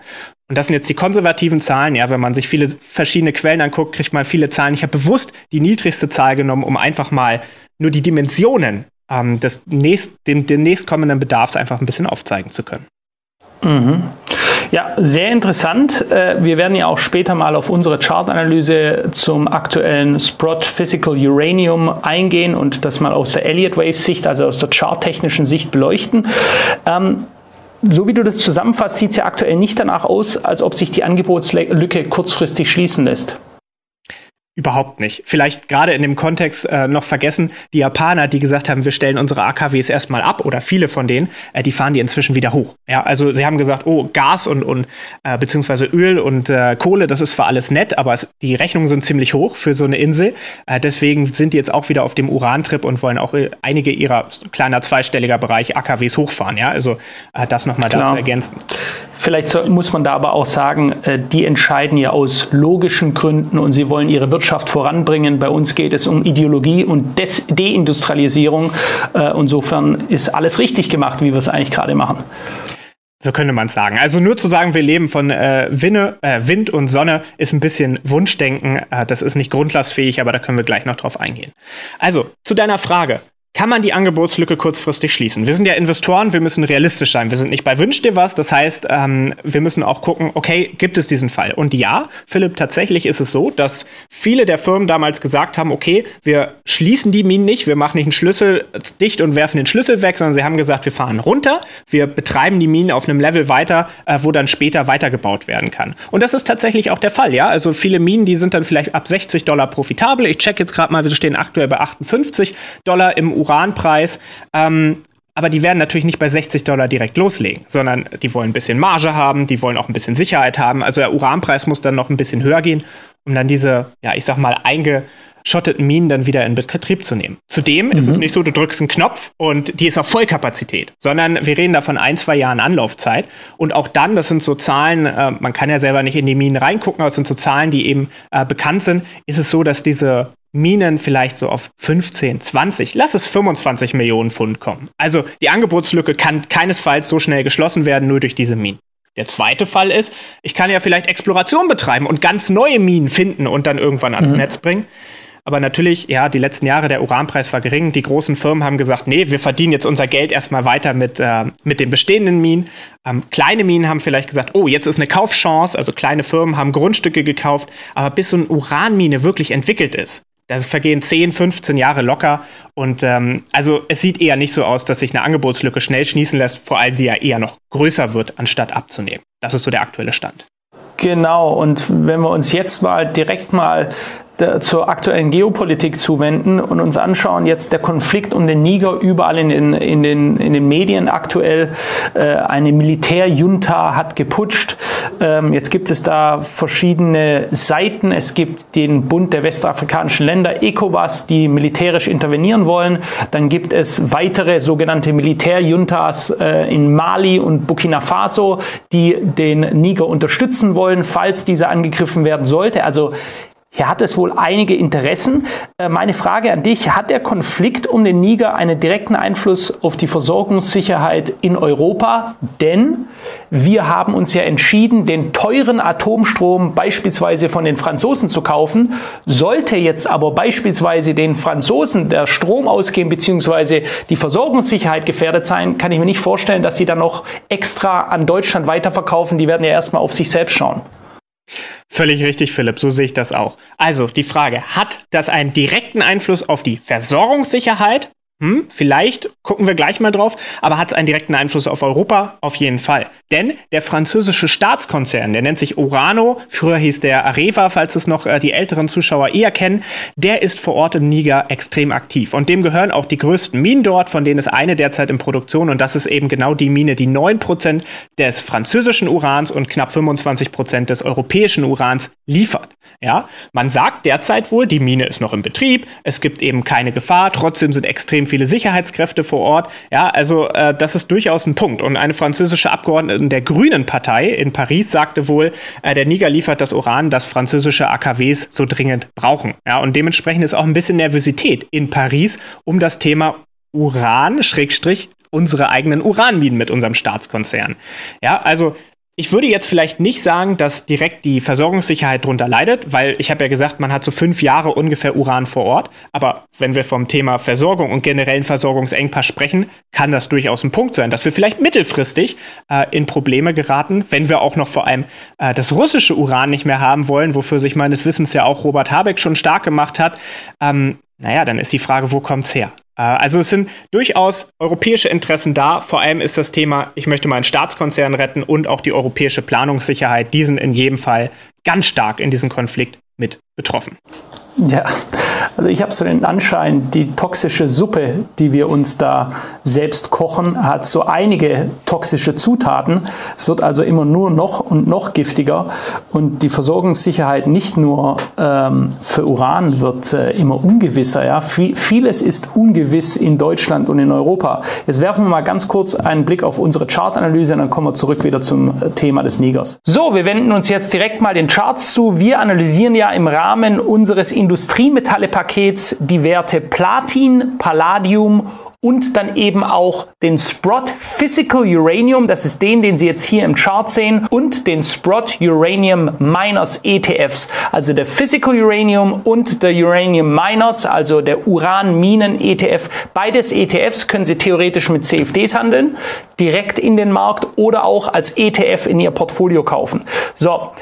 Und das sind jetzt die konservativen Zahlen. Ja, wenn man sich viele verschiedene Quellen anguckt, kriegt man viele Zahlen. Ich habe bewusst die niedrigste Zahl genommen, um einfach mal nur die Dimensionen ähm, des nächst, dem, dem nächstkommenden Bedarfs einfach ein bisschen aufzeigen zu können. Mhm. Ja, sehr interessant. Äh, wir werden ja auch später mal auf unsere Chartanalyse zum aktuellen Sprott Physical Uranium eingehen und das mal aus der Elliott Wave Sicht, also aus der charttechnischen Sicht beleuchten. Ähm, so wie du das zusammenfasst, sieht es ja aktuell nicht danach aus, als ob sich die Angebotslücke kurzfristig schließen lässt. Überhaupt nicht. Vielleicht gerade in dem Kontext äh, noch vergessen, die Japaner, die gesagt haben, wir stellen unsere AKWs erstmal ab oder viele von denen, äh, die fahren die inzwischen wieder hoch. Ja, also sie haben gesagt, oh, Gas und, und äh, beziehungsweise Öl und äh, Kohle, das ist zwar alles nett, aber es, die Rechnungen sind ziemlich hoch für so eine Insel. Äh, deswegen sind die jetzt auch wieder auf dem Urantrip und wollen auch äh, einige ihrer kleiner zweistelliger Bereich AKWs hochfahren. Ja, also äh, das nochmal dazu ergänzen. Vielleicht so, muss man da aber auch sagen, äh, die entscheiden ja aus logischen Gründen und sie wollen ihre Wirtschaft Wirtschaft voranbringen. Bei uns geht es um Ideologie und Des Deindustrialisierung. Äh, insofern ist alles richtig gemacht, wie wir es eigentlich gerade machen. So könnte man es sagen. Also nur zu sagen, wir leben von äh, Winne, äh, Wind und Sonne, ist ein bisschen Wunschdenken. Äh, das ist nicht grundlastfähig, aber da können wir gleich noch drauf eingehen. Also, zu deiner Frage kann man die Angebotslücke kurzfristig schließen. Wir sind ja Investoren, wir müssen realistisch sein. Wir sind nicht bei Wünsch dir was. Das heißt, ähm, wir müssen auch gucken, okay, gibt es diesen Fall? Und ja, Philipp, tatsächlich ist es so, dass viele der Firmen damals gesagt haben, okay, wir schließen die Minen nicht, wir machen nicht einen Schlüssel dicht und werfen den Schlüssel weg, sondern sie haben gesagt, wir fahren runter, wir betreiben die Minen auf einem Level weiter, äh, wo dann später weitergebaut werden kann. Und das ist tatsächlich auch der Fall, ja. Also viele Minen, die sind dann vielleicht ab 60 Dollar profitabel. Ich check jetzt gerade mal, wir stehen aktuell bei 58 Dollar im Uranpreis. Ähm, aber die werden natürlich nicht bei 60 Dollar direkt loslegen, sondern die wollen ein bisschen Marge haben, die wollen auch ein bisschen Sicherheit haben. Also der Uranpreis muss dann noch ein bisschen höher gehen, um dann diese, ja, ich sag mal, eingeschotteten Minen dann wieder in Betrieb zu nehmen. Zudem mhm. ist es mhm. nicht so, du drückst einen Knopf und die ist auf Vollkapazität, sondern wir reden da von ein, zwei Jahren Anlaufzeit. Und auch dann, das sind so Zahlen, äh, man kann ja selber nicht in die Minen reingucken, aber es sind so Zahlen, die eben äh, bekannt sind, ist es so, dass diese Minen vielleicht so auf 15, 20, lass es 25 Millionen Pfund kommen. Also die Angebotslücke kann keinesfalls so schnell geschlossen werden, nur durch diese Minen. Der zweite Fall ist, ich kann ja vielleicht Exploration betreiben und ganz neue Minen finden und dann irgendwann ans mhm. Netz bringen. Aber natürlich, ja, die letzten Jahre, der Uranpreis war gering. Die großen Firmen haben gesagt, nee, wir verdienen jetzt unser Geld erstmal weiter mit, äh, mit den bestehenden Minen. Ähm, kleine Minen haben vielleicht gesagt, oh, jetzt ist eine Kaufchance. Also kleine Firmen haben Grundstücke gekauft. Aber bis so eine Uranmine wirklich entwickelt ist, Da vergehen 10, 15 Jahre locker. Und ähm, also es sieht eher nicht so aus, dass sich eine Angebotslücke schnell schließen lässt, vor allem die ja eher noch größer wird, anstatt abzunehmen. Das ist so der aktuelle Stand. Genau, und wenn wir uns jetzt mal direkt mal zur aktuellen Geopolitik zuwenden und uns anschauen, jetzt der Konflikt um den Niger überall in den, in den, in den Medien aktuell. Äh, eine Militärjunta hat geputscht. Ähm, jetzt gibt es da verschiedene Seiten. Es gibt den Bund der westafrikanischen Länder, ECOWAS, die militärisch intervenieren wollen. Dann gibt es weitere sogenannte Militärjuntas äh, in Mali und Burkina Faso, die den Niger unterstützen wollen, falls dieser angegriffen werden sollte. Also hier hat es wohl einige Interessen. Äh, meine Frage an dich, hat der Konflikt um den Niger einen direkten Einfluss auf die Versorgungssicherheit in Europa? Denn wir haben uns ja entschieden, den teuren Atomstrom beispielsweise von den Franzosen zu kaufen. Sollte jetzt aber beispielsweise den Franzosen der Strom ausgehen bzw. die Versorgungssicherheit gefährdet sein, kann ich mir nicht vorstellen, dass sie dann noch extra an Deutschland weiterverkaufen. Die werden ja erstmal auf sich selbst schauen. Völlig richtig, Philipp, so sehe ich das auch. Also die Frage, hat das einen direkten Einfluss auf die Versorgungssicherheit? Hm, vielleicht gucken wir gleich mal drauf, aber hat es einen direkten Einfluss auf Europa? Auf jeden Fall. Denn der französische Staatskonzern, der nennt sich Orano, früher hieß der Areva, falls es noch äh, die älteren Zuschauer eher kennen, der ist vor Ort im Niger extrem aktiv. Und dem gehören auch die größten Minen dort, von denen ist eine derzeit in Produktion. Und das ist eben genau die Mine, die 9% des französischen Urans und knapp 25% des europäischen Urans liefert. Ja, man sagt derzeit wohl, die Mine ist noch im Betrieb, es gibt eben keine Gefahr, trotzdem sind extrem viele Sicherheitskräfte vor Ort. Ja, also äh, das ist durchaus ein Punkt. Und eine französische Abgeordnete der Grünen Partei in Paris sagte wohl, äh, der Niger liefert das Uran, das französische AKWs so dringend brauchen. Ja, und dementsprechend ist auch ein bisschen Nervosität in Paris um das Thema Uran, Schrägstrich, unsere eigenen Uranminen mit unserem Staatskonzern. Ja, also ich würde jetzt vielleicht nicht sagen, dass direkt die Versorgungssicherheit darunter leidet, weil ich habe ja gesagt, man hat so fünf Jahre ungefähr Uran vor Ort. Aber wenn wir vom Thema Versorgung und generellen Versorgungsengpass sprechen, kann das durchaus ein Punkt sein, dass wir vielleicht mittelfristig äh, in Probleme geraten, wenn wir auch noch vor allem äh, das russische Uran nicht mehr haben wollen, wofür sich meines Wissens ja auch Robert Habeck schon stark gemacht hat. Ähm, naja, dann ist die Frage, wo kommt's her? Äh, also es sind durchaus europäische Interessen da. Vor allem ist das Thema, ich möchte meinen Staatskonzern retten und auch die europäische Planungssicherheit, die sind in jedem Fall ganz stark in diesem Konflikt mit betroffen. Ja, also ich habe so den Anschein, die toxische Suppe, die wir uns da selbst kochen, hat so einige toxische Zutaten. Es wird also immer nur noch und noch giftiger und die Versorgungssicherheit nicht nur ähm, für Uran wird äh, immer ungewisser. Ja? vieles ist ungewiss in Deutschland und in Europa. Jetzt werfen wir mal ganz kurz einen Blick auf unsere Chartanalyse und dann kommen wir zurück wieder zum äh, Thema des Nigers. So, wir wenden uns jetzt direkt mal den Charts zu. Wir analysieren ja im Rahmen unseres Industriemetallepakets die Werte Platin, Palladium und dann eben auch den Sprott Physical Uranium, das ist den, den Sie jetzt hier im Chart sehen, und den Sprott Uranium Miners ETFs, also der Physical Uranium und der Uranium Miners, also der Uranminen ETF. Beides ETFs können Sie theoretisch mit CFDs handeln, direkt in den Markt oder auch als ETF in Ihr Portfolio kaufen. So,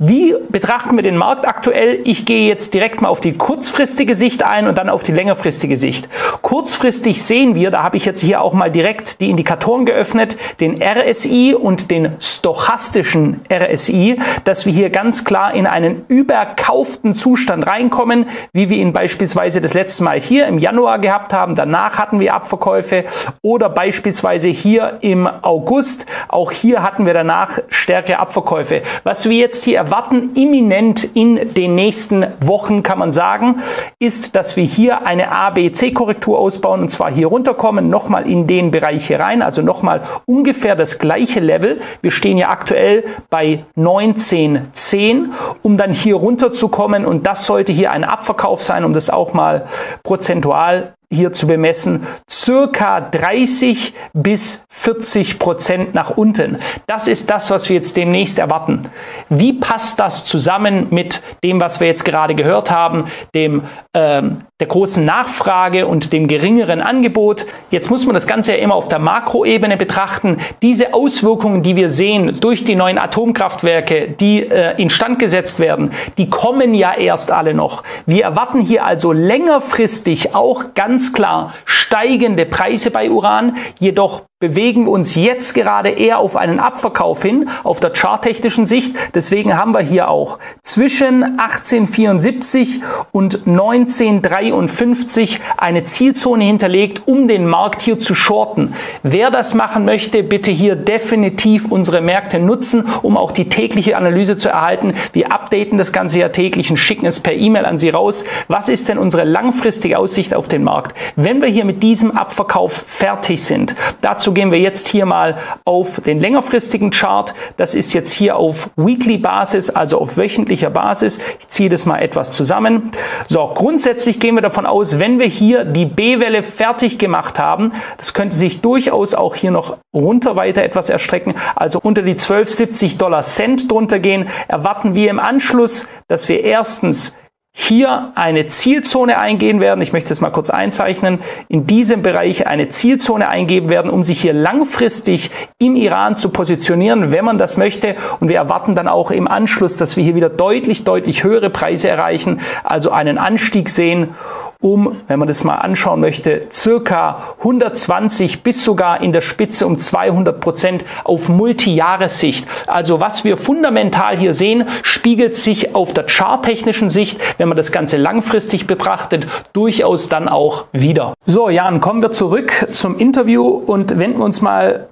wie betrachten wir den Markt aktuell? Ich gehe jetzt direkt mal auf die kurzfristige Sicht ein und dann auf die längerfristige Sicht. Kurzfristig sehen wir, da habe ich jetzt hier auch mal direkt die Indikatoren geöffnet, den RSI und den stochastischen RSI, dass wir hier ganz klar in einen überkauften Zustand reinkommen, wie wir ihn beispielsweise das letzte Mal hier im Januar gehabt haben. Danach hatten wir Abverkäufe oder beispielsweise hier im August. Auch hier hatten wir danach stärkere Abverkäufe. Was wir jetzt hier erwarten imminent in den nächsten Wochen, kann man sagen, ist, dass wir hier eine ABC-Korrektur ausbauen und zwar hier runterkommen, nochmal in den Bereich hier rein, also nochmal ungefähr das gleiche Level. Wir stehen ja aktuell bei 19,10, um dann hier runterzukommen und das sollte hier ein Abverkauf sein, um das auch mal prozentual hier zu bemessen, circa 30 bis 40 Prozent nach unten. Das ist das, was wir jetzt demnächst erwarten. Wie passt das zusammen mit dem, was wir jetzt gerade gehört haben, dem ähm, der großen Nachfrage und dem geringeren Angebot? Jetzt muss man das Ganze ja immer auf der Makroebene betrachten. Diese Auswirkungen, die wir sehen durch die neuen Atomkraftwerke, die äh, instand gesetzt werden, die kommen ja erst alle noch. Wir erwarten hier also längerfristig auch ganz klar steigende Preise bei Uran, jedoch bewegen uns jetzt gerade eher auf einen Abverkauf hin, auf der charttechnischen Sicht. Deswegen haben wir hier auch zwischen 1874 und 1953 eine Zielzone hinterlegt, um den Markt hier zu shorten. Wer das machen möchte, bitte hier definitiv unsere Märkte nutzen, um auch die tägliche Analyse zu erhalten. Wir updaten das Ganze ja täglich und schicken es per E-Mail an Sie raus. Was ist denn unsere langfristige Aussicht auf den Markt? Wenn wir hier mit diesem Abverkauf fertig sind, dazu Dazu gehen wir jetzt hier mal auf den längerfristigen Chart. Das ist jetzt hier auf Weekly Basis, also auf wöchentlicher Basis. Ich ziehe das mal etwas zusammen. So, grundsätzlich gehen wir davon aus, wenn wir hier die B-Welle fertig gemacht haben, das könnte sich durchaus auch hier noch runter weiter etwas erstrecken, also unter die 12,70 Dollar Cent drunter gehen, erwarten wir im Anschluss, dass wir erstens hier eine Zielzone eingehen werden. Ich möchte es mal kurz einzeichnen. In diesem Bereich eine Zielzone eingeben werden, um sich hier langfristig im Iran zu positionieren, wenn man das möchte. Und wir erwarten dann auch im Anschluss, dass wir hier wieder deutlich, deutlich höhere Preise erreichen, also einen Anstieg sehen um, wenn man das mal anschauen möchte, circa 120 bis sogar in der Spitze um 200 Prozent auf Multijahressicht. Also was wir fundamental hier sehen, spiegelt sich auf der charttechnischen Sicht, wenn man das Ganze langfristig betrachtet, durchaus dann auch wieder. So, Jan, kommen wir zurück zum Interview und wenden uns mal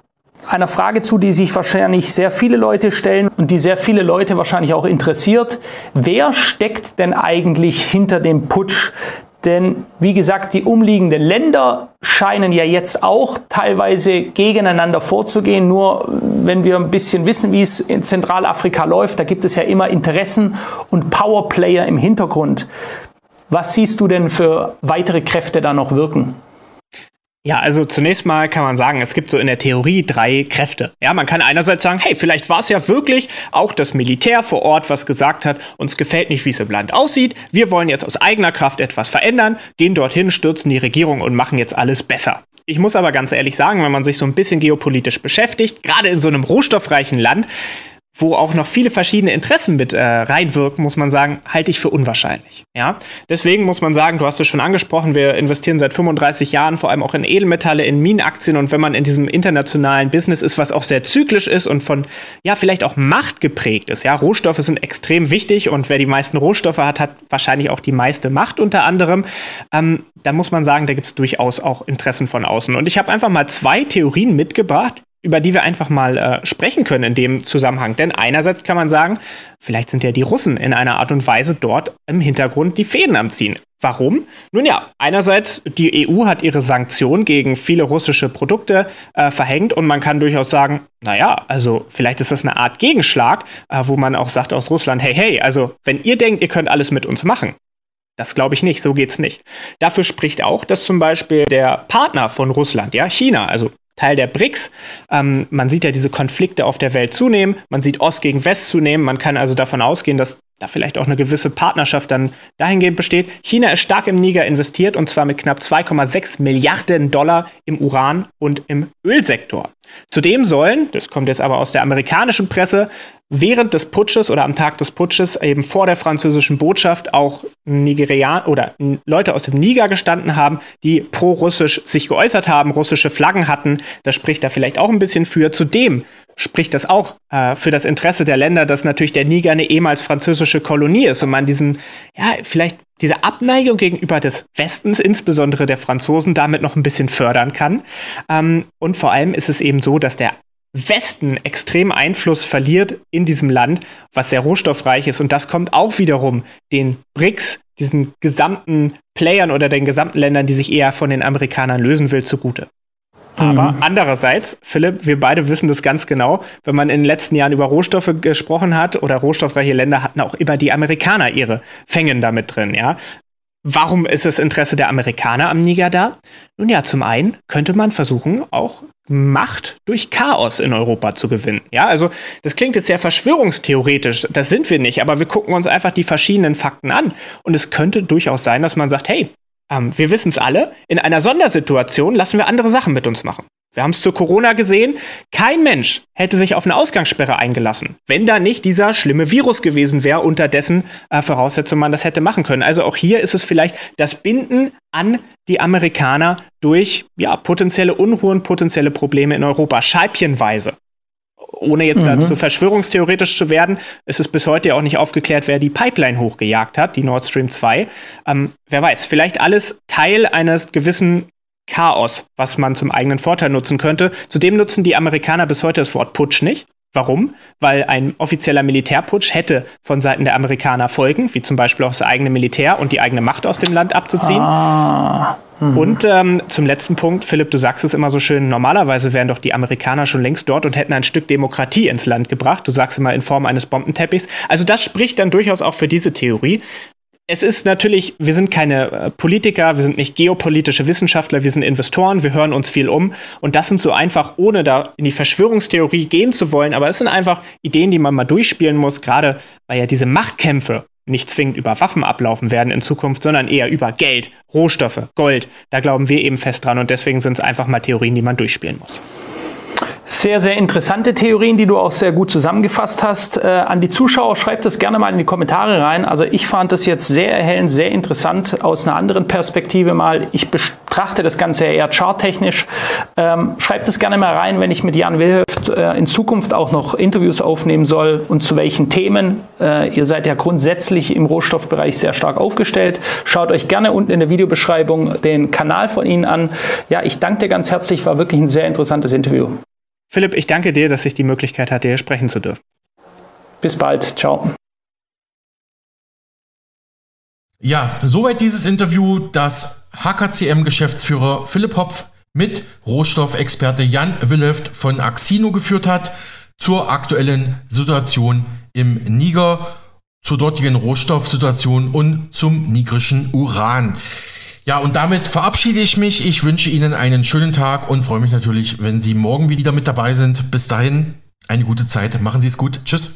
einer Frage zu, die sich wahrscheinlich sehr viele Leute stellen und die sehr viele Leute wahrscheinlich auch interessiert. Wer steckt denn eigentlich hinter dem Putsch denn wie gesagt, die umliegenden Länder scheinen ja jetzt auch teilweise gegeneinander vorzugehen. Nur wenn wir ein bisschen wissen, wie es in Zentralafrika läuft, da gibt es ja immer Interessen und Powerplayer im Hintergrund. Was siehst du denn für weitere Kräfte da noch wirken? Ja, also zunächst mal kann man sagen, es gibt so in der Theorie drei Kräfte. Ja, man kann einerseits sagen, hey, vielleicht war es ja wirklich auch das Militär vor Ort, was gesagt hat, uns gefällt nicht, wie es im Land aussieht, wir wollen jetzt aus eigener Kraft etwas verändern, gehen dorthin, stürzen die Regierung und machen jetzt alles besser. Ich muss aber ganz ehrlich sagen, wenn man sich so ein bisschen geopolitisch beschäftigt, gerade in so einem rohstoffreichen Land, wo auch noch viele verschiedene Interessen mit äh, reinwirken, muss man sagen, halte ich für unwahrscheinlich. Ja, deswegen muss man sagen, du hast es schon angesprochen, wir investieren seit 35 Jahren vor allem auch in Edelmetalle, in Minenaktien und wenn man in diesem internationalen Business ist, was auch sehr zyklisch ist und von ja vielleicht auch Macht geprägt ist. Ja, Rohstoffe sind extrem wichtig und wer die meisten Rohstoffe hat, hat wahrscheinlich auch die meiste Macht unter anderem. Ähm, da muss man sagen, da gibt es durchaus auch Interessen von außen. Und ich habe einfach mal zwei Theorien mitgebracht, über die wir einfach mal äh, sprechen können in dem Zusammenhang. Denn einerseits kann man sagen, vielleicht sind ja die Russen in einer Art und Weise dort im Hintergrund die Fäden am Ziehen. Warum? Nun ja, einerseits, die EU hat ihre Sanktionen gegen viele russische Produkte äh, verhängt und man kann durchaus sagen, naja, also vielleicht ist das eine Art Gegenschlag, äh, wo man auch sagt aus Russland, hey, hey, also wenn ihr denkt, ihr könnt alles mit uns machen, das glaube ich nicht, so geht's nicht. Dafür spricht auch, dass zum Beispiel der Partner von Russland, ja, China, also Teil der BRICS. Ähm, man sieht ja diese Konflikte auf der Welt zunehmen, man sieht Ost gegen West zunehmen, man kann also davon ausgehen, dass da vielleicht auch eine gewisse Partnerschaft dann dahingehend besteht. China ist stark im Niger investiert und zwar mit knapp 2,6 Milliarden Dollar im Uran- und im Ölsektor. Zudem sollen, das kommt jetzt aber aus der amerikanischen Presse, während des Putsches oder am Tag des Putsches eben vor der französischen Botschaft auch Nigerian oder Leute aus dem Niger gestanden haben, die pro-russisch sich geäußert haben, russische Flaggen hatten. Das spricht da vielleicht auch ein bisschen für. Zudem spricht das auch äh, für das Interesse der Länder, dass natürlich der Niger eine ehemals französische Kolonie ist und man diesen, ja, vielleicht diese Abneigung gegenüber des Westens, insbesondere der Franzosen, damit noch ein bisschen fördern kann. Ähm, und vor allem ist es eben so, dass der Westen extrem Einfluss verliert in diesem Land, was sehr rohstoffreich ist. Und das kommt auch wiederum den BRICS, diesen gesamten Playern oder den gesamten Ländern, die sich eher von den Amerikanern lösen will, zugute. Aber mhm. andererseits, Philipp, wir beide wissen das ganz genau, wenn man in den letzten Jahren über Rohstoffe gesprochen hat oder rohstoffreiche Länder hatten auch immer die Amerikaner ihre Fängen damit drin, ja. Warum ist das Interesse der Amerikaner am Niger da? Nun ja, zum einen könnte man versuchen, auch Macht durch Chaos in Europa zu gewinnen. Ja, also das klingt jetzt sehr verschwörungstheoretisch, das sind wir nicht, aber wir gucken uns einfach die verschiedenen Fakten an. Und es könnte durchaus sein, dass man sagt, hey, ähm, wir wissen es alle, in einer Sondersituation lassen wir andere Sachen mit uns machen. Wir haben es zu Corona gesehen. Kein Mensch hätte sich auf eine Ausgangssperre eingelassen, wenn da nicht dieser schlimme Virus gewesen wäre, unter dessen äh, Voraussetzungen man das hätte machen können. Also auch hier ist es vielleicht das Binden an die Amerikaner durch ja, potenzielle Unruhen, potenzielle Probleme in Europa, scheibchenweise. Ohne jetzt mhm. dazu verschwörungstheoretisch zu werden, ist es bis heute ja auch nicht aufgeklärt, wer die Pipeline hochgejagt hat, die Nord Stream 2. Ähm, wer weiß, vielleicht alles Teil eines gewissen Chaos, was man zum eigenen Vorteil nutzen könnte. Zudem nutzen die Amerikaner bis heute das Wort Putsch nicht. Warum? Weil ein offizieller Militärputsch hätte von Seiten der Amerikaner Folgen, wie zum Beispiel auch das eigene Militär und die eigene Macht aus dem Land abzuziehen. Ah. Mhm. Und ähm, zum letzten Punkt, Philipp, du sagst es immer so schön, normalerweise wären doch die Amerikaner schon längst dort und hätten ein Stück Demokratie ins Land gebracht. Du sagst immer in Form eines Bombenteppichs. Also das spricht dann durchaus auch für diese Theorie es ist natürlich, wir sind keine äh, Politiker, wir sind nicht geopolitische Wissenschaftler, wir sind Investoren, wir hören uns viel um. Und das sind so einfach, ohne da in die Verschwörungstheorie gehen zu wollen, aber es sind einfach Ideen, die man mal durchspielen muss, gerade weil ja diese Machtkämpfe nicht zwingend über Waffen ablaufen werden in Zukunft, sondern eher über Geld, Rohstoffe, Gold. Da glauben wir eben fest dran und deswegen sind es einfach mal Theorien, die man durchspielen muss. Sehr, sehr interessante Theorien, die du auch sehr gut zusammengefasst hast. Äh, an die Zuschauer schreibt das gerne mal in die Kommentare rein. Also ich fand das jetzt sehr erhellend, sehr interessant aus einer anderen Perspektive mal. Ich betrachte das Ganze eher charttechnisch. Ähm, schreibt es gerne mal rein, wenn ich mit Jan Wilhöft äh, in Zukunft auch noch Interviews aufnehmen soll und zu welchen Themen. Äh, ihr seid ja grundsätzlich im Rohstoffbereich sehr stark aufgestellt. Schaut euch gerne unten in der Videobeschreibung den Kanal von Ihnen an. Ja, ich danke dir ganz herzlich, war wirklich ein sehr interessantes Interview. Philipp, ich danke dir, dass ich die Möglichkeit hatte, hier sprechen zu dürfen. Bis bald. Ciao. Ja, soweit dieses Interview, das HKCM-Geschäftsführer Philipp Hopf mit Rohstoffexperte Jan Willeft von Axino geführt hat zur aktuellen Situation im Niger, zur dortigen Rohstoffsituation und zum nigrischen Uran. Ja, und damit verabschiede ich mich. Ich wünsche Ihnen einen schönen Tag und freue mich natürlich, wenn Sie morgen wieder mit dabei sind. Bis dahin, eine gute Zeit. Machen Sie es gut. Tschüss.